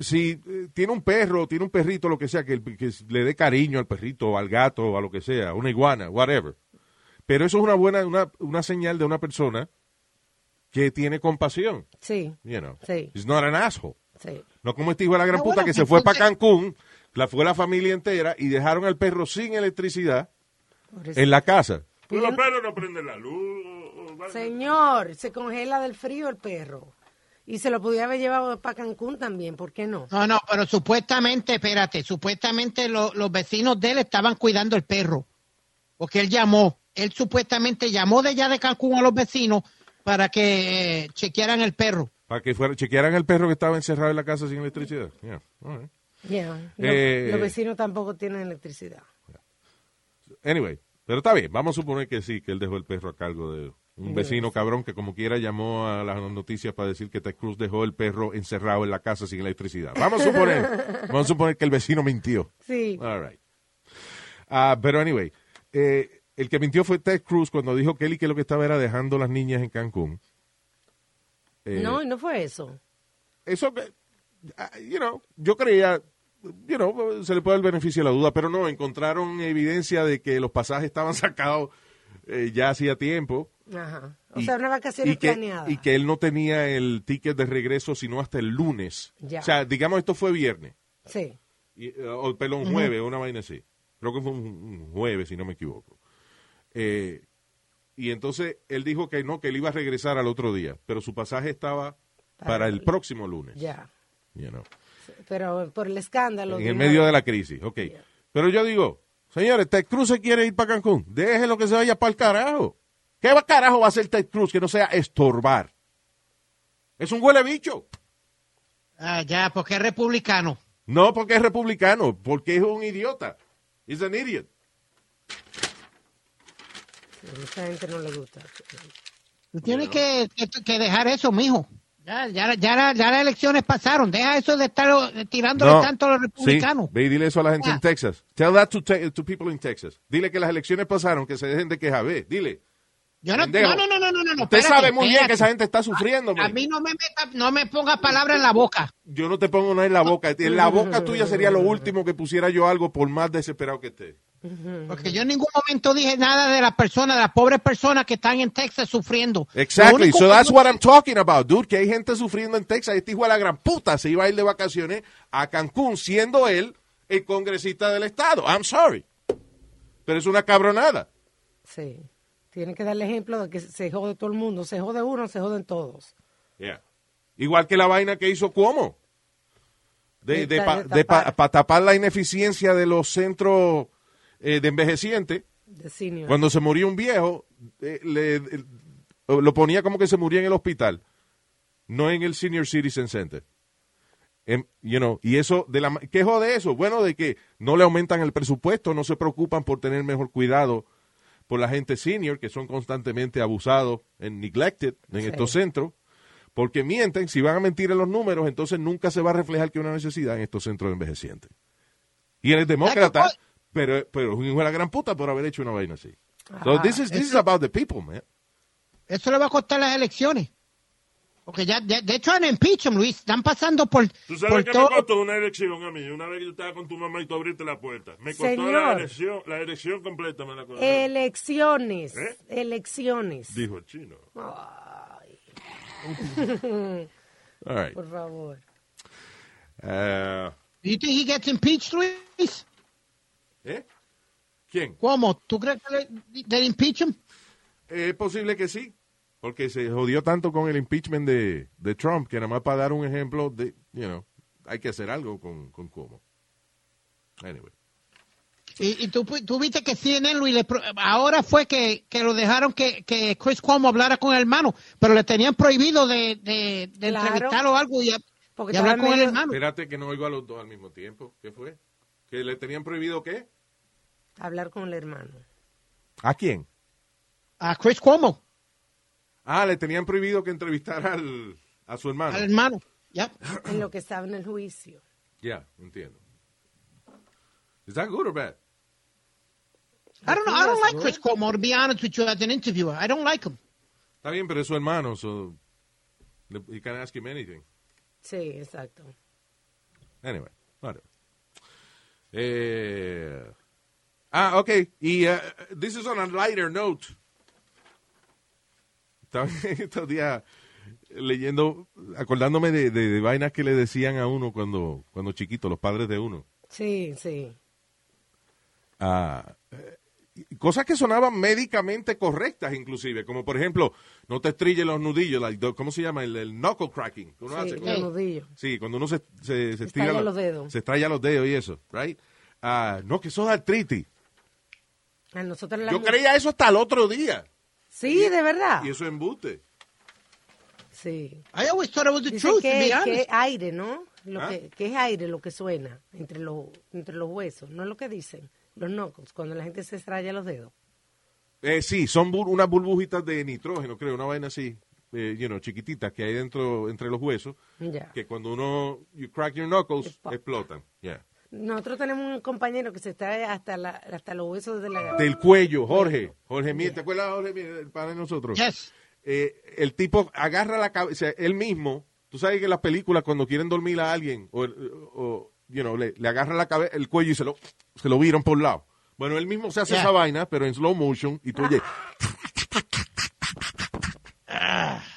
si eh, tiene un perro, tiene un perrito, lo que sea, que, que le dé cariño al perrito, o al gato, o a lo que sea, una iguana, whatever. Pero eso es una buena, una, una señal de una persona que tiene compasión. Sí, You know. Sí. He's not an asshole. sí. No como este hijo de la gran Ah, puta bueno, que se fue para Cancún, la fue la familia entera y dejaron al perro sin electricidad en la casa. Pero los perros no prenden la luz. Señor, se congela del frío el perro. Y se lo podía haber llevado para Cancún también, ¿por qué no? No, no, pero supuestamente, espérate, supuestamente lo- los vecinos de él estaban cuidando el perro. Porque él llamó, él supuestamente llamó de allá de Cancún a los vecinos para que eh, chequearan el perro. Para que fuera, chequearan el perro que estaba encerrado en la casa sin electricidad. Yeah, all right. Yeah. Eh, los vecinos tampoco tienen electricidad. Anyway, pero está bien, vamos a suponer que sí, que él dejó el perro a cargo de un vecino cabrón que como quiera llamó a las noticias para decir que Ted Cruz dejó el perro encerrado en la casa sin electricidad. Vamos a suponer, vamos a suponer que el vecino mintió. Sí. All right. Ah, pero anyway, eh, el que mintió fue Ted Cruz cuando dijo que él y que lo que estaba era dejando las niñas en Cancún. Eh, no, no fue eso. eso que, ah, you know, yo creía, you know, se le puede dar el beneficio de la duda, pero no, encontraron evidencia de que los pasajes estaban sacados eh, ya hacía tiempo. Ajá. O Y- sea, una vacación y que, planeada. y que él no tenía el ticket de regreso sino hasta el lunes. Ya. O sea, digamos, esto fue viernes, Sí. y, eh, o perdón, jueves, una vaina así. Creo que fue un, un jueves, si no me equivoco. Eh, y entonces él dijo que no, que él iba a regresar al otro día, pero su pasaje estaba para, Para el el- próximo lunes. Ya. you know. Pero por el escándalo. en el medio de la crisis, ok. Pero yo digo, señores, Ted Cruz se quiere ir para Cancún, déjelo que se vaya para el carajo. ¿Qué va- carajo va a hacer Ted Cruz que no sea estorbar? Es un huele bicho. Ah, ya, porque es republicano. No porque es republicano, porque es un idiota. He's an idiot. A mucha gente no le gusta. Tú tienes que, que- que dejar eso, mijo. Ya, ya, ya, la- ya las elecciones pasaron. Deja eso de estar tirándole No. tanto a los republicanos. Sí, ve y dile eso a la gente Ya. en Texas. Tell that to, te- to people in Texas. Dile que las elecciones pasaron, que se dejen de quejar. Ve, dile. Yo no, no, no, no, no, no, no. Usted espérate, sabe muy bien que esa gente está sufriendo. A mí no me meta, no me ponga palabras en la boca. Yo no te pongo nada en la boca. En la boca tuya sería lo último que pusiera yo algo por más desesperado que esté. Porque yo en ningún momento dije nada de las personas, de las pobres personas que están en Texas sufriendo. Exactly. So that's what I'm talking about, dude. Que hay gente sufriendo en Texas. Este hijo de la gran puta se iba a ir de vacaciones a Cancún siendo él el congresista del estado. I'm sorry. Pero es una cabronada. Sí. Tiene que darle ejemplo de que se jode todo el mundo. Se jode uno, se joden todos. Yeah. Igual que la vaina que hizo Cuomo. de, de De- pa- de pa- tapar. pa tapar la ineficiencia de los centros eh, de envejecientes. Cuando se moría un viejo, eh, le- eh, lo ponía como que se moría en el hospital, no en el Senior Citizen Center. Em, you know, y eso, de la, ¿qué jode eso? Bueno, de que no le aumentan el presupuesto, no se preocupan por tener mejor cuidado por la gente senior, que son constantemente abusados en neglected en Sí. estos centros, porque mienten, si van a mentir en los números, entonces nunca se va a reflejar que hay una necesidad en estos centros de envejecientes. Y él es demócrata, a pero, pero es un hijo de la gran puta por haber hecho una vaina así. So this is, this is about the people, man. Eso le va a costar las elecciones. Porque ya, ya- de hecho, en impeachment, Luis, están pasando por, ¿Tú sabes por que todo. me costó una elección a mí? Una vez que yo estaba con tu mamá y tú abriste la puerta. Me costó la Señor. elección, la elección completa. Me la costó. Elecciones. ¿Eh? Elecciones. Dijo el chino. All right. Por favor. Uh, Do you think he gets impeached, Luis? ¿eh? ¿Quién? ¿Cómo? ¿Tú crees que le, le impeach him? Es posible que sí, porque se jodió tanto con el impeachment de, de Trump que nada más para dar un ejemplo de, you know, hay que hacer algo con, con Cuomo. Anyway. Y, y tú, tú viste que CNN, Luis, le ahora fue que, que lo dejaron que, que Chris Cuomo hablara con el hermano, pero le tenían prohibido de, de, de Claro. entrevistarlo o algo y, Porque y hablar con el hermano. Espérate que no oigo a los dos al mismo tiempo. ¿Qué fue? ¿Que le tenían prohibido qué? Hablar con el hermano. ¿A quién? A Chris Cuomo, Ah, le tenían prohibido que entrevistara al, a su hermano. al hermano. Yep. En lo que estaba en el juicio. Ya, entiendo. Is that good or bad? I don't know. I don't like Chris Cuomo, to be honest with you, as an interviewer. I don't like him. Está bien, pero es su hermano, so le- he can ask him anything. Sí, exacto. Anyway, whatever. Eh, ah, ok. Y uh, this is on a lighter note. Estaba estos días leyendo, acordándome de, de- de vainas que le decían a uno cuando, cuando chiquito, los padres de uno. Sí, sí. Ah, eh, cosas que sonaban médicamente correctas, inclusive, como por ejemplo, no te estrilles los nudillos, like ¿cómo se llama? El, el knuckle cracking. que uno Sí, hace, los cuando- nudillos. Sí, cuando uno se, se, se estira los dedos. Se estrella los dedos y eso, right? Ah, no, que eso es artritis. A nosotros las Yo creía eso hasta el otro día. Sí, de verdad. Y eso es embuste. Sí. I always thought it was the truth, to que, be que es aire, ¿no? Lo ¿Ah? que, que es aire lo que suena entre, los entre los huesos. No es lo que dicen los knuckles, cuando la gente se estrella los dedos. Eh, sí, son bur- unas burbujitas de nitrógeno, creo, una vaina así, eh, you know, chiquititas que hay dentro entre los huesos, que cuando uno, you crack your knuckles, explotan. Yeah. Nosotros tenemos un compañero que se extrae hasta, la, hasta los huesos de la... Del cuello, Jorge. Jorge Mier, ¿te acuerdas, Jorge Mier, el padre de nosotros? Yes. Eh, el tipo agarra la cabeza, él mismo, tú sabes que en las películas cuando quieren dormir a alguien, o, o, you know, le, le agarra la cabeza, el cuello y se lo, se lo viran por un lado. Bueno, él mismo se hace Yeah. esa vaina, pero en slow motion, y tú oyes...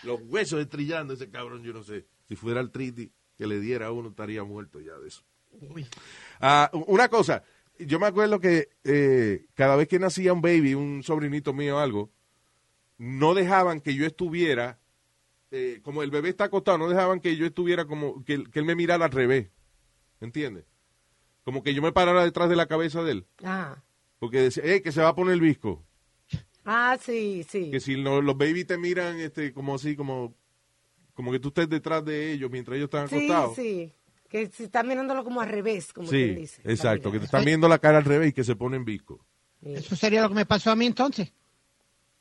Los huesos estrillando ese cabrón, yo no sé. Si fuera el triti que le diera a uno, estaría muerto ya de eso. Ah, una cosa, yo me acuerdo que eh, cada vez que nacía un baby, un sobrinito mío o algo, no dejaban que yo estuviera, eh, como el bebé está acostado, no dejaban que yo estuviera como, que, que él me mirara al revés. ¿Entiendes? Como que yo me parara detrás de la cabeza de él. Ah, Porque decía, hey, que se va a poner el visco. ah sí, sí. Que si no- los babies te miran este, como así, como, como que tú estés detrás de ellos mientras ellos están Sí, acostados. sí. Que si están mirándolo como al revés, como Sí, quien dice. exacto, que te están viendo la cara al revés y que se ponen visco. mirar. Eso sería lo que me pasó a mí entonces.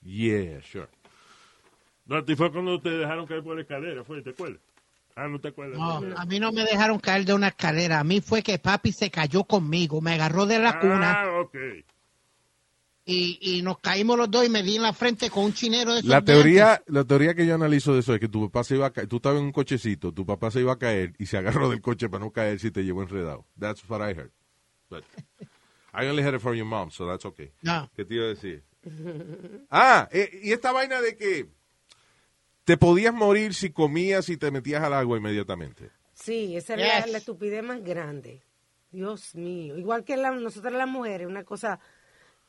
Yeah, sure. No, a ti fue cuando te dejaron caer por la escalera, fue, ¿te acuerdas? Ah, no te acuerdas. No, a mí no me dejaron caer de una escalera. A mí fue que papi se cayó conmigo, me agarró de la cuna Ah, ok. Y, y nos caímos los dos y me di en la frente con un chinero de esos La teoría, la teoría que yo analizo de eso es que tu papá se iba a caer, tú estabas en un cochecito, tu papá se iba a caer y se agarró del coche para no caer si te llevó enredado. That's what I heard. But I only heard it from your mom, so that's okay. No. ¿Qué te iba a decir? Ah, eh, y esta vaina de que te podías morir si comías y te metías al agua inmediatamente. Sí, esa es la, Yes. la estupidez más grande. Dios mío. Igual que la, nosotras las mujeres, una cosa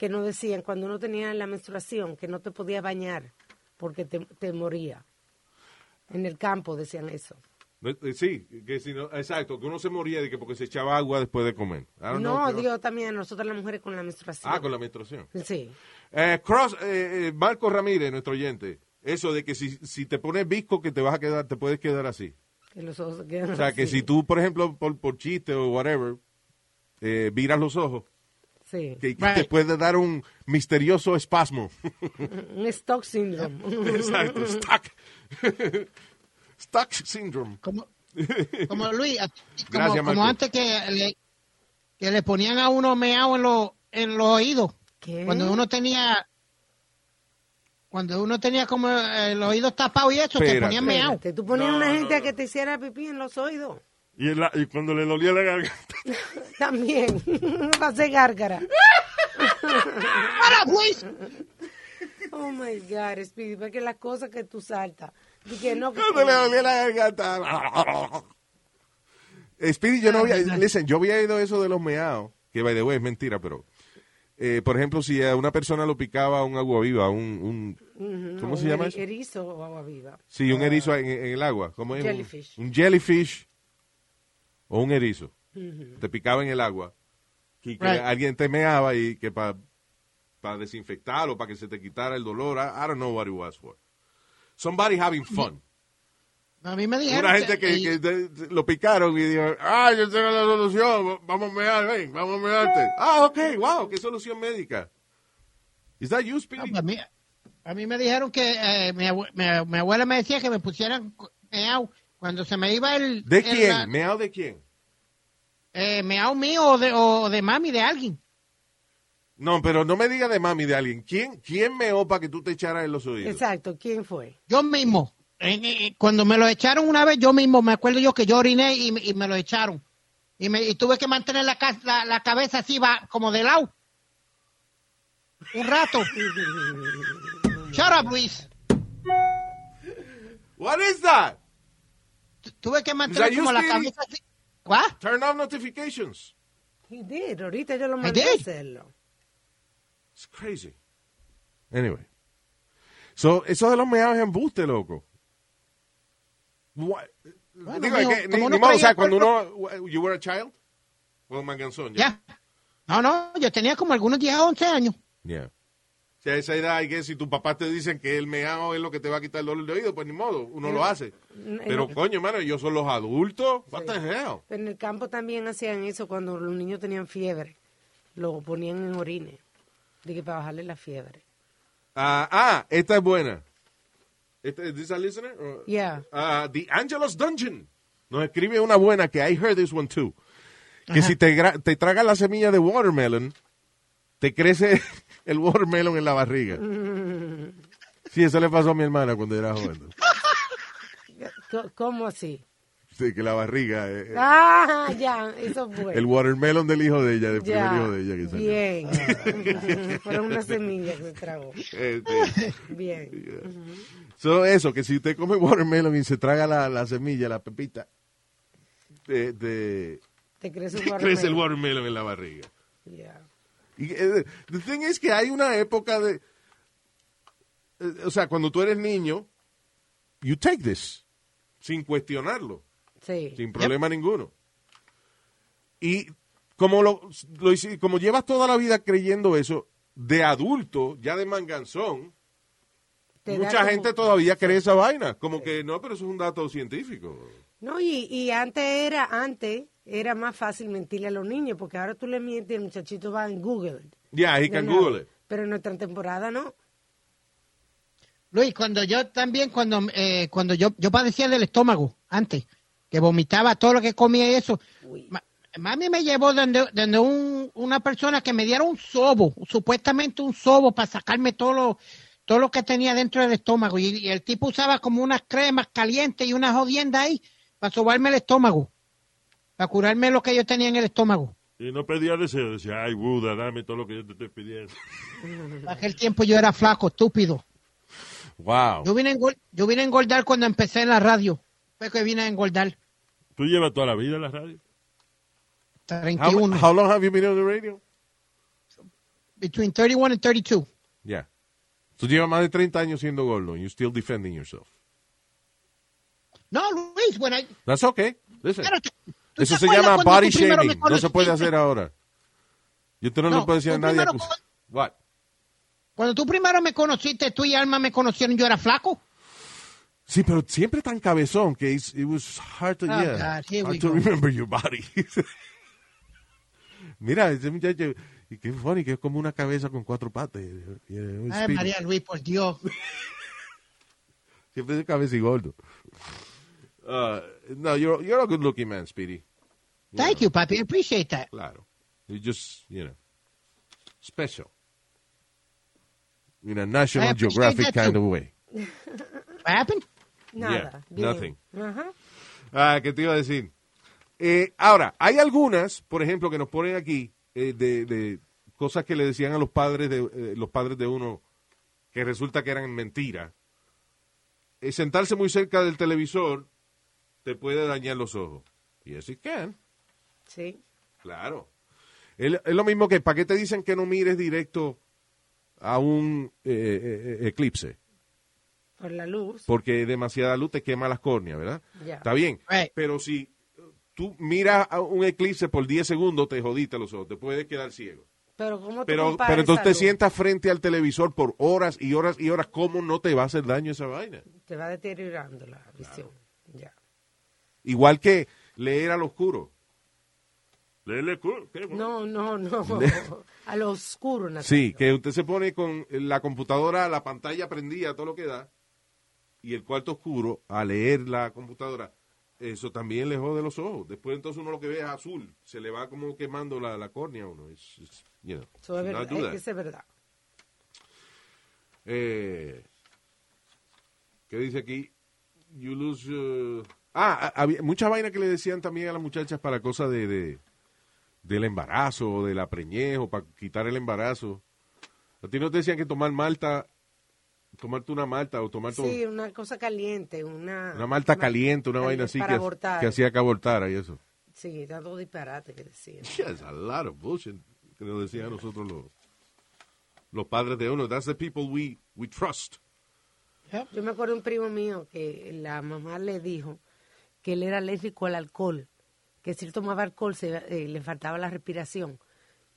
que nos decían cuando uno tenía la menstruación, que no te podías bañar porque te, te moría. En el campo decían eso. Eh, Sí, que si no, exacto, que uno se moría de que porque se echaba agua después de comer. No, digo también a nosotras las mujeres con la menstruación. Ah, con la menstruación. Sí. Eh, Cross, eh, eh, Marco Ramírez, nuestro oyente, eso de que si, si te pones visco que te vas a quedar, te puedes quedar así. Que los ojos se quedan O sea, que si tú, por ejemplo, por, por chiste o whatever, eh, viras los ojos, Sí. que, que te puede dar un misterioso espasmo. Un stock syndrome. Exacto, stuck. stuck syndrome. Como, como Luis, como, Gracias, como antes que le, que le ponían a uno meao en, los en los oídos. ¿Qué? Cuando uno tenía cuando uno tenía como eh, los oídos tapados y eso, te ponían meao. Tú ponías No, una no, gente a que te hiciera pipí en los oídos. Y, y cuando le dolía la garganta. También. Va a ser gárgara. ¡Para, Luis! Oh my God, Speedy, porque las cosas que tú saltas. Y que no, que- Cuando le dolía la garganta. Speedy, yo no había, listen, yo había oído eso de los meados, que by the way es mentira, pero, eh, por ejemplo, si a una persona lo picaba un agua viva, un, un ¿cómo un se llama eso? Erizo o agua viva. Sí, un erizo en, en el agua. ¿Cómo es? Un- Jellyfish. Un, jellyfish o un erizo. Te picaba en el agua. Y que Right. alguien te meaba y que para desinfectarlo, para que se te quitara el dolor. I, I don't know what it was for. Somebody having fun. A mí me dijeron Una gente que, y- que de- de- lo picaron y dijo, ah, yo tengo la solución, vamos a mear, ven, vamos a mearte. Ah, ok, wow, qué solución médica. Is that you, No, pues a, mí, a mí me dijeron que eh, mi, abue- mi- mi abuela me decía que me pusieran meao cuando se me iba el... ¿De el- quién? la- ¿Meao de quién? eh, meao mío o de, o de mami, de alguien. No, pero no me diga de mami de alguien. ¿Quién, quién meó para que tú te echaras en los oídos? Exacto, ¿quién fue? Yo mismo. En- en- cuando me lo echaron una vez, yo mismo, me acuerdo yo que yo oriné y, me- y me lo echaron. Y, me, y tuve que mantener la, ca- la, la cabeza así, va, como de lado. Un rato. Shut up, Luis. What is that? Tu- Tuve que mantener como la cabeza así. ¿What? Turn off notifications. He did. Ahorita yo lo mandé a hacerlo. It's crazy. Anyway. So, eso de los meados embuste, loco. What? Bueno, Digo, mijo, que, ni, ni modo, o sea, cuando uno, you were a child? O manganzón, ya. Ya. No, no, yo tenía como algunos 10 a 11 años. Yeah. Sea, a esa edad, hay que si tus papás te dicen que el meao es lo que te va a quitar el dolor de oído, pues ni modo, uno lo hace. Pero, coño, hermano, ellos son los adultos. What the hell? En el campo también hacían eso cuando los niños tenían fiebre. Lo ponían en orines. De que para bajarle la fiebre. Ah, ah, esta es buena. Esta, ¿Is this a listener? Or- Yeah. Ah, The Angelus Dungeon. Nos escribe una buena que I heard this one too. Que si te, te tragas la semilla de watermelon, te crece el watermelon en la barriga. Sí, eso le pasó a mi hermana cuando era joven. ¿Cómo así? Sí, que la barriga, eh, eh, Ah, ya, eso fue. el watermelon del hijo de ella, del primer ya. hijo de ella que salió. Bien. Fueron una semilla que se tragó. Este, Bien. so, eso, que si usted come watermelon y se traga la, la semilla, la pepita, te, te- Te crece un te crece el watermelon. watermelon en la barriga. Yeah. Eh, the thing es que hay una época de... eh, o sea, cuando tú eres niño, you take this, sin cuestionarlo, Sí. sin problema ninguno. Y como, lo, lo como llevas toda la vida creyendo eso, de adulto, ya de manganzón, mucha como- gente todavía cree esa vaina. Como que no, pero eso es un dato científico. No, y, y antes era, antes era más fácil mentirle a los niños, porque ahora tú le mientes y el muchachito va en Google. Yeah, he can. Google it. Pero en nuestra temporada no. Luis, cuando yo también, cuando, eh, cuando yo, yo padecía del estómago antes, que vomitaba todo lo que comía y eso, ma- mami me llevó donde, donde un- una persona que me diera un sobo, supuestamente un sobo para sacarme todo lo, todo lo que tenía dentro del estómago. Y, y el tipo usaba como unas cremas calientes y una jodienda ahí para sobarme el estómago, para curarme lo que yo tenía en el estómago. Y no pedía deseo, decía, ay, Buda, dame todo lo que yo te estoy pidiendo. En aquel tiempo yo era flaco, estúpido. Wow. Yo vine, yo vine a engordar cuando empecé en la radio. Fue que vine a engordar. ¿Tú llevas toda la vida en la radio? How, 31. how long have you been on the radio? Between 31 and 32. Yeah. Tú llevas más de 30 años siendo gordo and you're still defending yourself. No, Luis, when I... That's okay. Listen. Claro, ¿tú- tú Eso se llama body shaming. No se puede hacer ahora. Y usted no, No, le puede decir a nadie. primero What? Cuando tú primero me conociste, tú y Alma me conocieron, yo era flaco. Sí, pero siempre tan cabezón que it was hard to, Oh, yeah, God, hard to go. remember your body. Mira, ese muchacho, y qué funny, que es como una cabeza con cuatro patas. Ay. María Luis, por Dios. Siempre es cabeza y gordo. Uh, no, you're, you're a good looking man, Speedy. Thank you, papi. I appreciate that. Claro. You're just, you know, special. In a National Geographic kind too. of way. What happened? Nada. Yeah, nothing. Ajá. Ah, ¿qué te iba a decir? Eh, ahora, hay algunas, por ejemplo, que nos ponen aquí eh, de, de cosas que le decían a los padres de eh, los padres de uno que resulta que eran mentira. Eh, sentarse muy cerca del televisor te puede dañar los ojos. Yes, it can. Sí. Claro. Es, es lo mismo que, ¿para qué te dicen que no mires directo a un eh, eh, eclipse? Por la luz. Porque demasiada luz te quema las córneas, ¿verdad? Ya. Está bien. Right. Pero si tú miras a un eclipse por 10 segundos, te jodiste los ojos, te puedes quedar ciego. Pero ¿cómo tú Pero, pero entonces te sientas frente al televisor por horas y horas y horas, ¿cómo no te va a hacer daño esa vaina? Te va deteriorando la visión. Igual que leer al oscuro. ¿Qué? No, no, no. A lo oscuro, Natalia. Sí, que usted se pone con la computadora, la pantalla prendida, todo lo que da, y el cuarto oscuro, a leer la computadora, eso también le jode los ojos. Después entonces uno lo que ve es azul, se le va como quemando la, la córnea a uno. Es, es, you know, Eso es verdad. Eso es verdad. Eh, ¿Qué dice aquí? You lose. uh, ah, a- había mucha vaina que le decían también a las muchachas para cosas de, de- del embarazo o de la preñez o para quitar el embarazo. A ti no te decían que tomar malta, tomarte una malta o tomarte Sí, una cosa caliente, una... una malta caliente, una vaina así que, hacía que abortara y eso. Sí, era todo disparate que decían. Yes, a lot of bullshit que nos decían a nosotros los, los padres de uno. That's the people we, we trust. Yo me acuerdo de un primo mío que la mamá le dijo que él era alérgico al alcohol, que si él tomaba alcohol se, eh, le faltaba la respiración.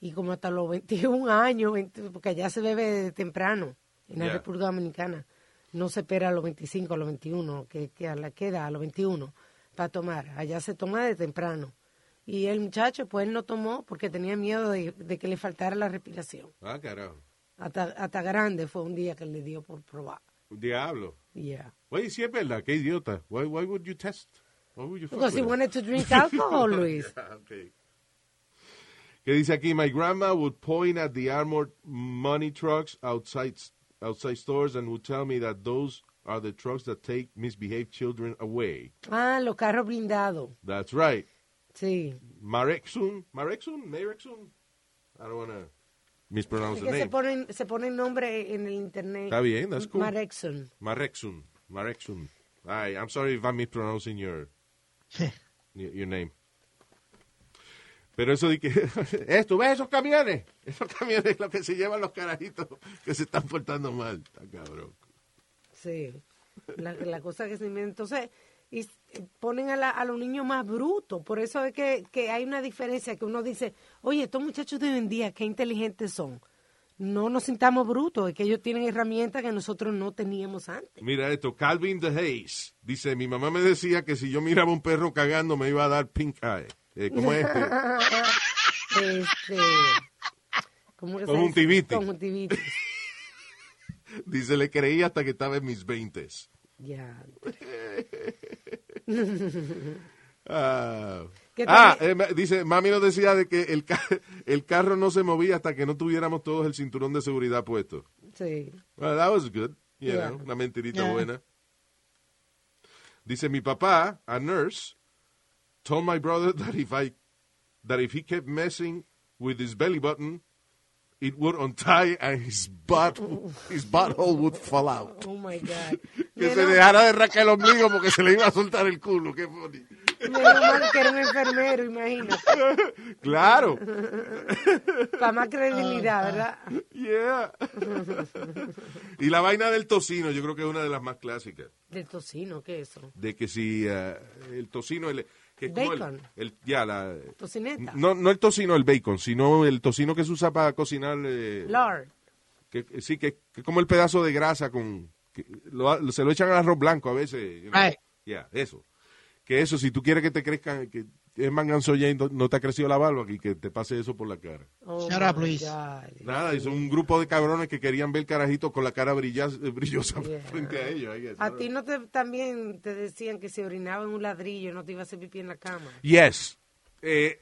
Y como hasta los 21 años, 20 porque allá se bebe de temprano, en la. República Dominicana, no se espera a los 25, a los 21, que, que a la queda a los 21 para tomar. Allá se toma de temprano. Y el muchacho, pues él no tomó porque tenía miedo de, de que le faltara la respiración. Ah, carajo. Hasta, hasta grande fue un día que le dio por probar. Diablo. Yeah. Oye, sí es verdad, qué idiota. Why, why would you test? Why would you fuck Because he with wanted to drink alcohol, Luis. Okay. ¿Qué dice aquí? My grandma would point at the armored money trucks outside outside stores and would tell me that those are the trucks that take misbehaved children away. Ah, los carros blindados. That's right. Sí. Marexun, Marexun, Marexun. I don't want to mispronounce the que se name. ponen, se ponen nombre en el internet. Está bien, that's cool. Marexon. Marexun, Marexun. I, I'm sorry if I'm mispronouncing your, your, name. Pero eso de que, esto, ¿ves esos camiones? Esos camiones es lo que se llevan los carajitos que se están portando mal. Está cabrón. Sí. La, la cosa que se inventa. Entonces, y ponen a, la- a los niños más brutos. Por eso es que, que hay una diferencia que uno dice, oye, estos muchachos de hoy en día, qué inteligentes son. No nos sintamos brutos, es que ellos tienen herramientas que nosotros no teníamos antes. Mira esto, Calvin de Hayes dice, mi mamá me decía que si yo miraba un perro cagando me iba a dar pink eye. Eh, ¿Cómo es? este? este, ¿cómo que Conjuntivitis. dice? Conjuntivitis. Dice, le creí hasta que estaba en mis veintes. Ya. Ah, Ah, eh, dice, mami nos decía de que el, ca- el carro no se movía hasta que no tuviéramos todos el cinturón de seguridad puesto. Sí. Well, that was good. You Yeah. know, una mentirita Yeah. buena. Dice, mi papá, a nurse, told my brother that if I, that if he kept messing with his belly button, it would untie and his butt, his butthole would fall out. Oh my God. Que You se know, dejara de rascar el ombligo porque se le iba a soltar el culo. Qué funny. Menos mal que era un enfermero, imagínate. Claro. Para más credibilidad, ¿verdad? Yeah. y la vaina del tocino, yo creo que es una de las más clásicas. Del tocino, ¿qué es eso? De que si eh, el tocino, el, que es como el- Bacon. el- ya, la, Tocineta. no, no el tocino, el bacon, sino el tocino que se usa para cocinar. eh, Lard. que, sí, que, que como el pedazo de grasa con. que lo- se lo echan al arroz blanco a veces. you know. Right. Ya, eso. Que eso, si tú quieres que te crezcan, que es manganzo ya y no, no te ha crecido la barba, y que te pase eso por la cara. Oh, Shut up, Luis. Nada, y son un grupo de cabrones que querían ver carajitos con la cara brilla- brillosa Yeah. frente a ellos. Guess. A ti no te también te decían que si orinaba en un ladrillo no te iba a hacer pipí en la cama. Yes. Eh,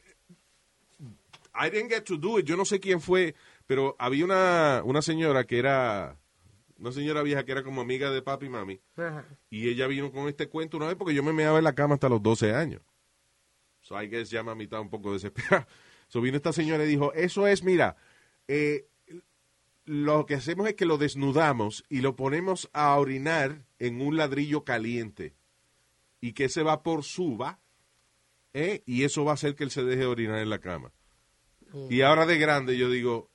I didn't get to do it. Yo no sé quién fue, pero había una, una señora que era, una señora vieja que era como amiga de papi y mami. Ajá. Y ella vino con este cuento una vez porque yo me meaba en la cama hasta los 12 años. So I guess ya mami estaba un poco desesperada. So vino esta señora y dijo, eso es, mira, eh, lo que hacemos es que lo desnudamos y lo ponemos a orinar en un ladrillo caliente. Y que ese vapor suba, ¿eh? y eso va a hacer que él se deje orinar en la cama. Y ahora de grande yo digo,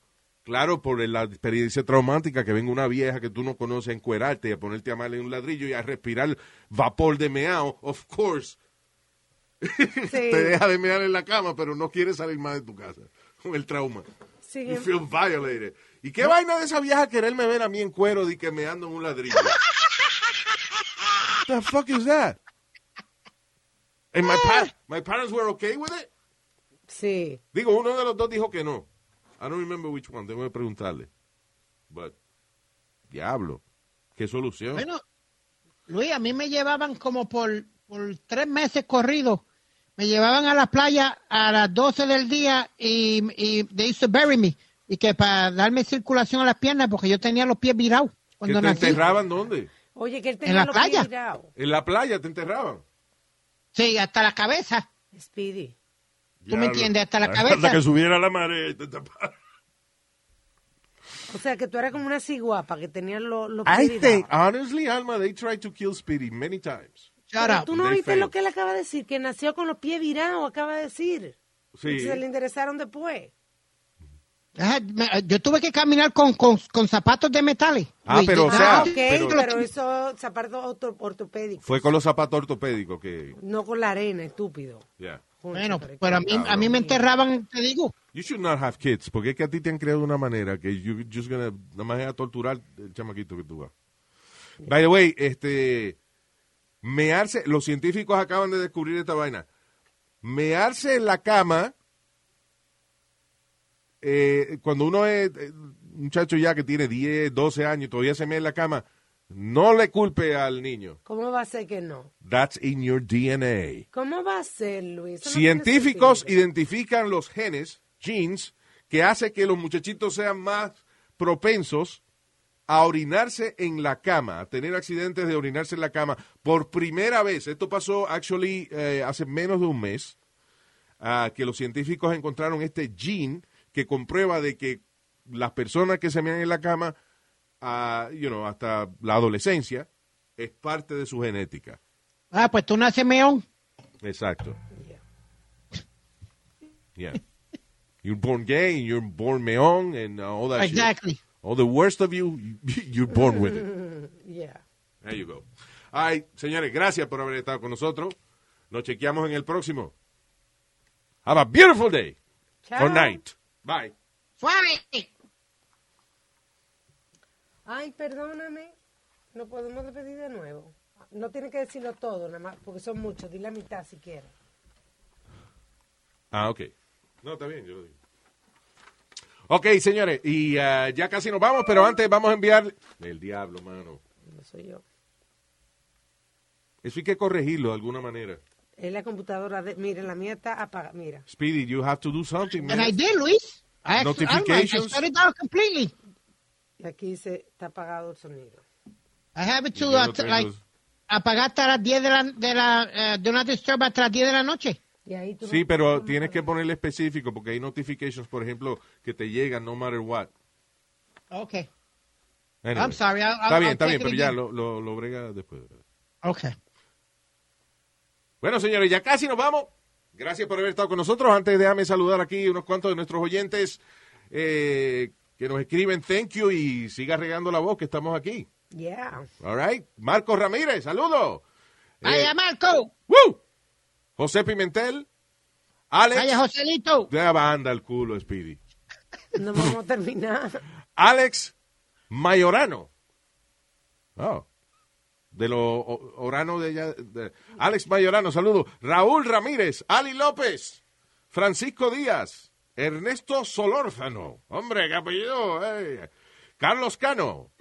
claro, por la experiencia traumática que venga una vieja que tú no conoces a encuerarte y a ponerte a mal en un ladrillo y a respirar vapor de meao, of course, Sí. te deja de mear en la cama, pero no quiere salir más de tu casa. Con el trauma. Sí, You feel violated. ¿Y qué vaina de esa vieja quererme ver a mí en cuero y que me ando en un ladrillo? the fuck is that? And my, pa- my parents were okay with it? sí. Digo, uno de los dos dijo que no. I don't remember which one. Tengo que preguntarle. But, diablo. ¿Qué solución? Bueno, Luis, a mí me llevaban como por, por tres meses corridos. Me llevaban a la playa a las 12 del día y, y they used to bury me. Y que para darme circulación a las piernas, porque yo tenía los pies virados ¿Que cuando te nací. enterraban dónde? Oye, que él ¿En tenía la los pies playa? virados. En la playa te enterraban. Sí, hasta la cabeza. Speedy. ¿Tú me entiendes? Hasta la Hasta cabeza. que subiera la marea y te tapara. O sea, que tú eras como una ciguapa que tenía los, los I pies think, virados. honestly, Alma, they tried to kill Speedy many times. Shut Pero up. tú no viste lo que él acaba de decir, que nació con los pies virados, acaba de decir. Sí. Y se le interesaron después. Yo tuve que caminar con, con, con zapatos de metales. Ah, pero, o sea, ah, ok, pero- pero, eso, zapatos orto- ortopédicos. Fue con los zapatos ortopédicos que... No con la arena, estúpido. Yeah. Bueno, pero a mí, a mí me enterraban, te digo. You should not have kids, porque es que a ti te han creado de una manera que you just gonna, nada más a torturar el chamaquito que tú vas. By the way, este, mearse, los científicos acaban de descubrir esta vaina. Mearse en la cama, eh, cuando uno es eh, un muchacho ya que tiene 10, 12 años y todavía se mea en la cama, no le culpe al niño. ¿Cómo va a ser que no? That's in your DNA. ¿Cómo va a ser, Luis? No Científicos identifican los genes, genes, que hace que los muchachitos sean más propensos a orinarse en la cama, a tener accidentes de orinarse en la cama por primera vez. Esto pasó, actually, eh, hace menos de un mes, ah, que los científicos encontraron este gene que comprueba de que las personas que se mean en la cama, ah, you know, hasta la adolescencia, es parte de su genética. Ah, pues tú naces meón. Exacto. Yeah. You're born gay, and you're born meón, and uh, all that shit. Exactly. All the worst of you, you're born with it. Yeah. There you go. All right, señores, gracias por haber estado con nosotros. Nos chequeamos en el próximo. Have a beautiful day Chao. or night. Bye. Suave. Ay, perdóname. No podemos repetir de nuevo. No tiene que decirlo todo, nada más, porque son muchos. Di la mitad si quieres. Ah, ok. No, está bien, yo lo digo. Ok, señores, y ah, ya casi nos vamos, pero antes vamos a enviar... El diablo, mano. No soy yo. Eso hay que corregirlo de alguna manera. Es la computadora de. Mira, la mía está apagada. Mira. Speedy, you have to do something, man. And I did, Luis. I Notifications. I completely. Y aquí dice: está apagado el sonido. I have to, uh, like, apagar hasta las 10 de la, de la, do not disturb hasta las 10 de la noche. Y ahí tú Sí, no- pero tienes que ponerle específico porque hay notifications, por ejemplo, que te llegan no matter what. Okay. Anyway. I'm sorry. I'll, Está I'll- bien, I'll está bien, pero ya lo, lo, lo brega después. Okay. Bueno, señores, ya casi nos vamos. Gracias por haber estado con nosotros. Antes déjame saludar aquí unos cuantos de nuestros oyentes eh, que nos escriben thank you y siga regando la voz que estamos aquí. Yeah. All right. Marcos Ramírez, saludos. Vaya, Eh, Marco. ¡Woo! José Pimentel. Alex. Vaya, Joselito. De la banda el culo, Speedy. No vamos a terminar. Alex Mayorano. Oh. De los Orano de, allá, de- Alex Mayorano, saludo. Raúl Ramírez, Ali López, Francisco Díaz, Ernesto Solórzano. Hombre, qué apellido. eh. Carlos Cano.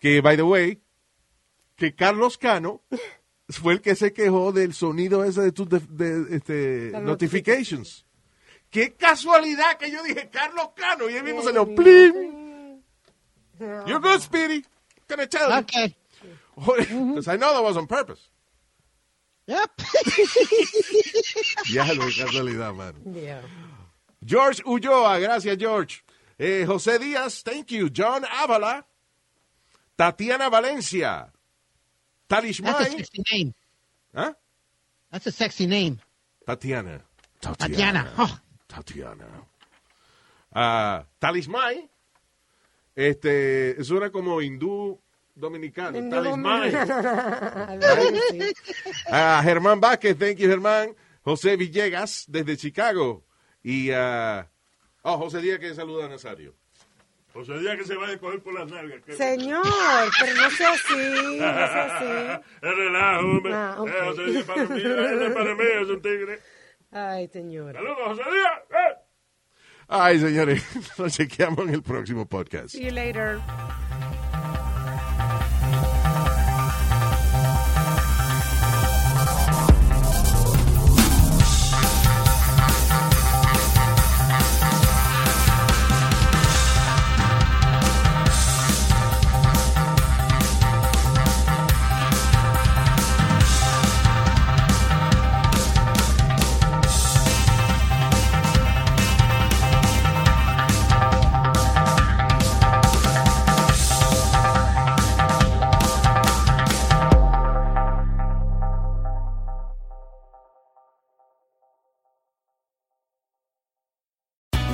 Que, by the way, que Carlos Cano fue el que se quejó del sonido ese de tus de, de- este, notifications. Qué casualidad que yo dije Carlos Cano y él mismo salió plim. You're good, Speedy. Can I tell you? Okay. Because I know that was on purpose. Yep. Ya lo casualidad, man. Yeah. George Ulloa, gracias, George. Eh, José Díaz, thank you. John Avala. Tatiana Valencia. That's a sexy name. ¿Ah? That's a sexy name. Tatiana. Tatiana. Oh. Tatiana. Ah, Talismán. Este, suena como hindú dominicano. Talismán. Sí. Ah, Germán Vázquez, thank you, Germán. José Villegas, desde Chicago. Y, ah, oh, José Díaz que saluda a Nazario. O sea, día que se vaya a coger por las nalgas. Señor, pero no sea así, no sea así. Es relajo, hombre. Ah, ok. Eh, José Díaz para mí, es para mí, es un tigre. Ay, señor. Saludos, José Díaz. Eh. Ay, señores, nos chequeamos en el próximo podcast. See you later.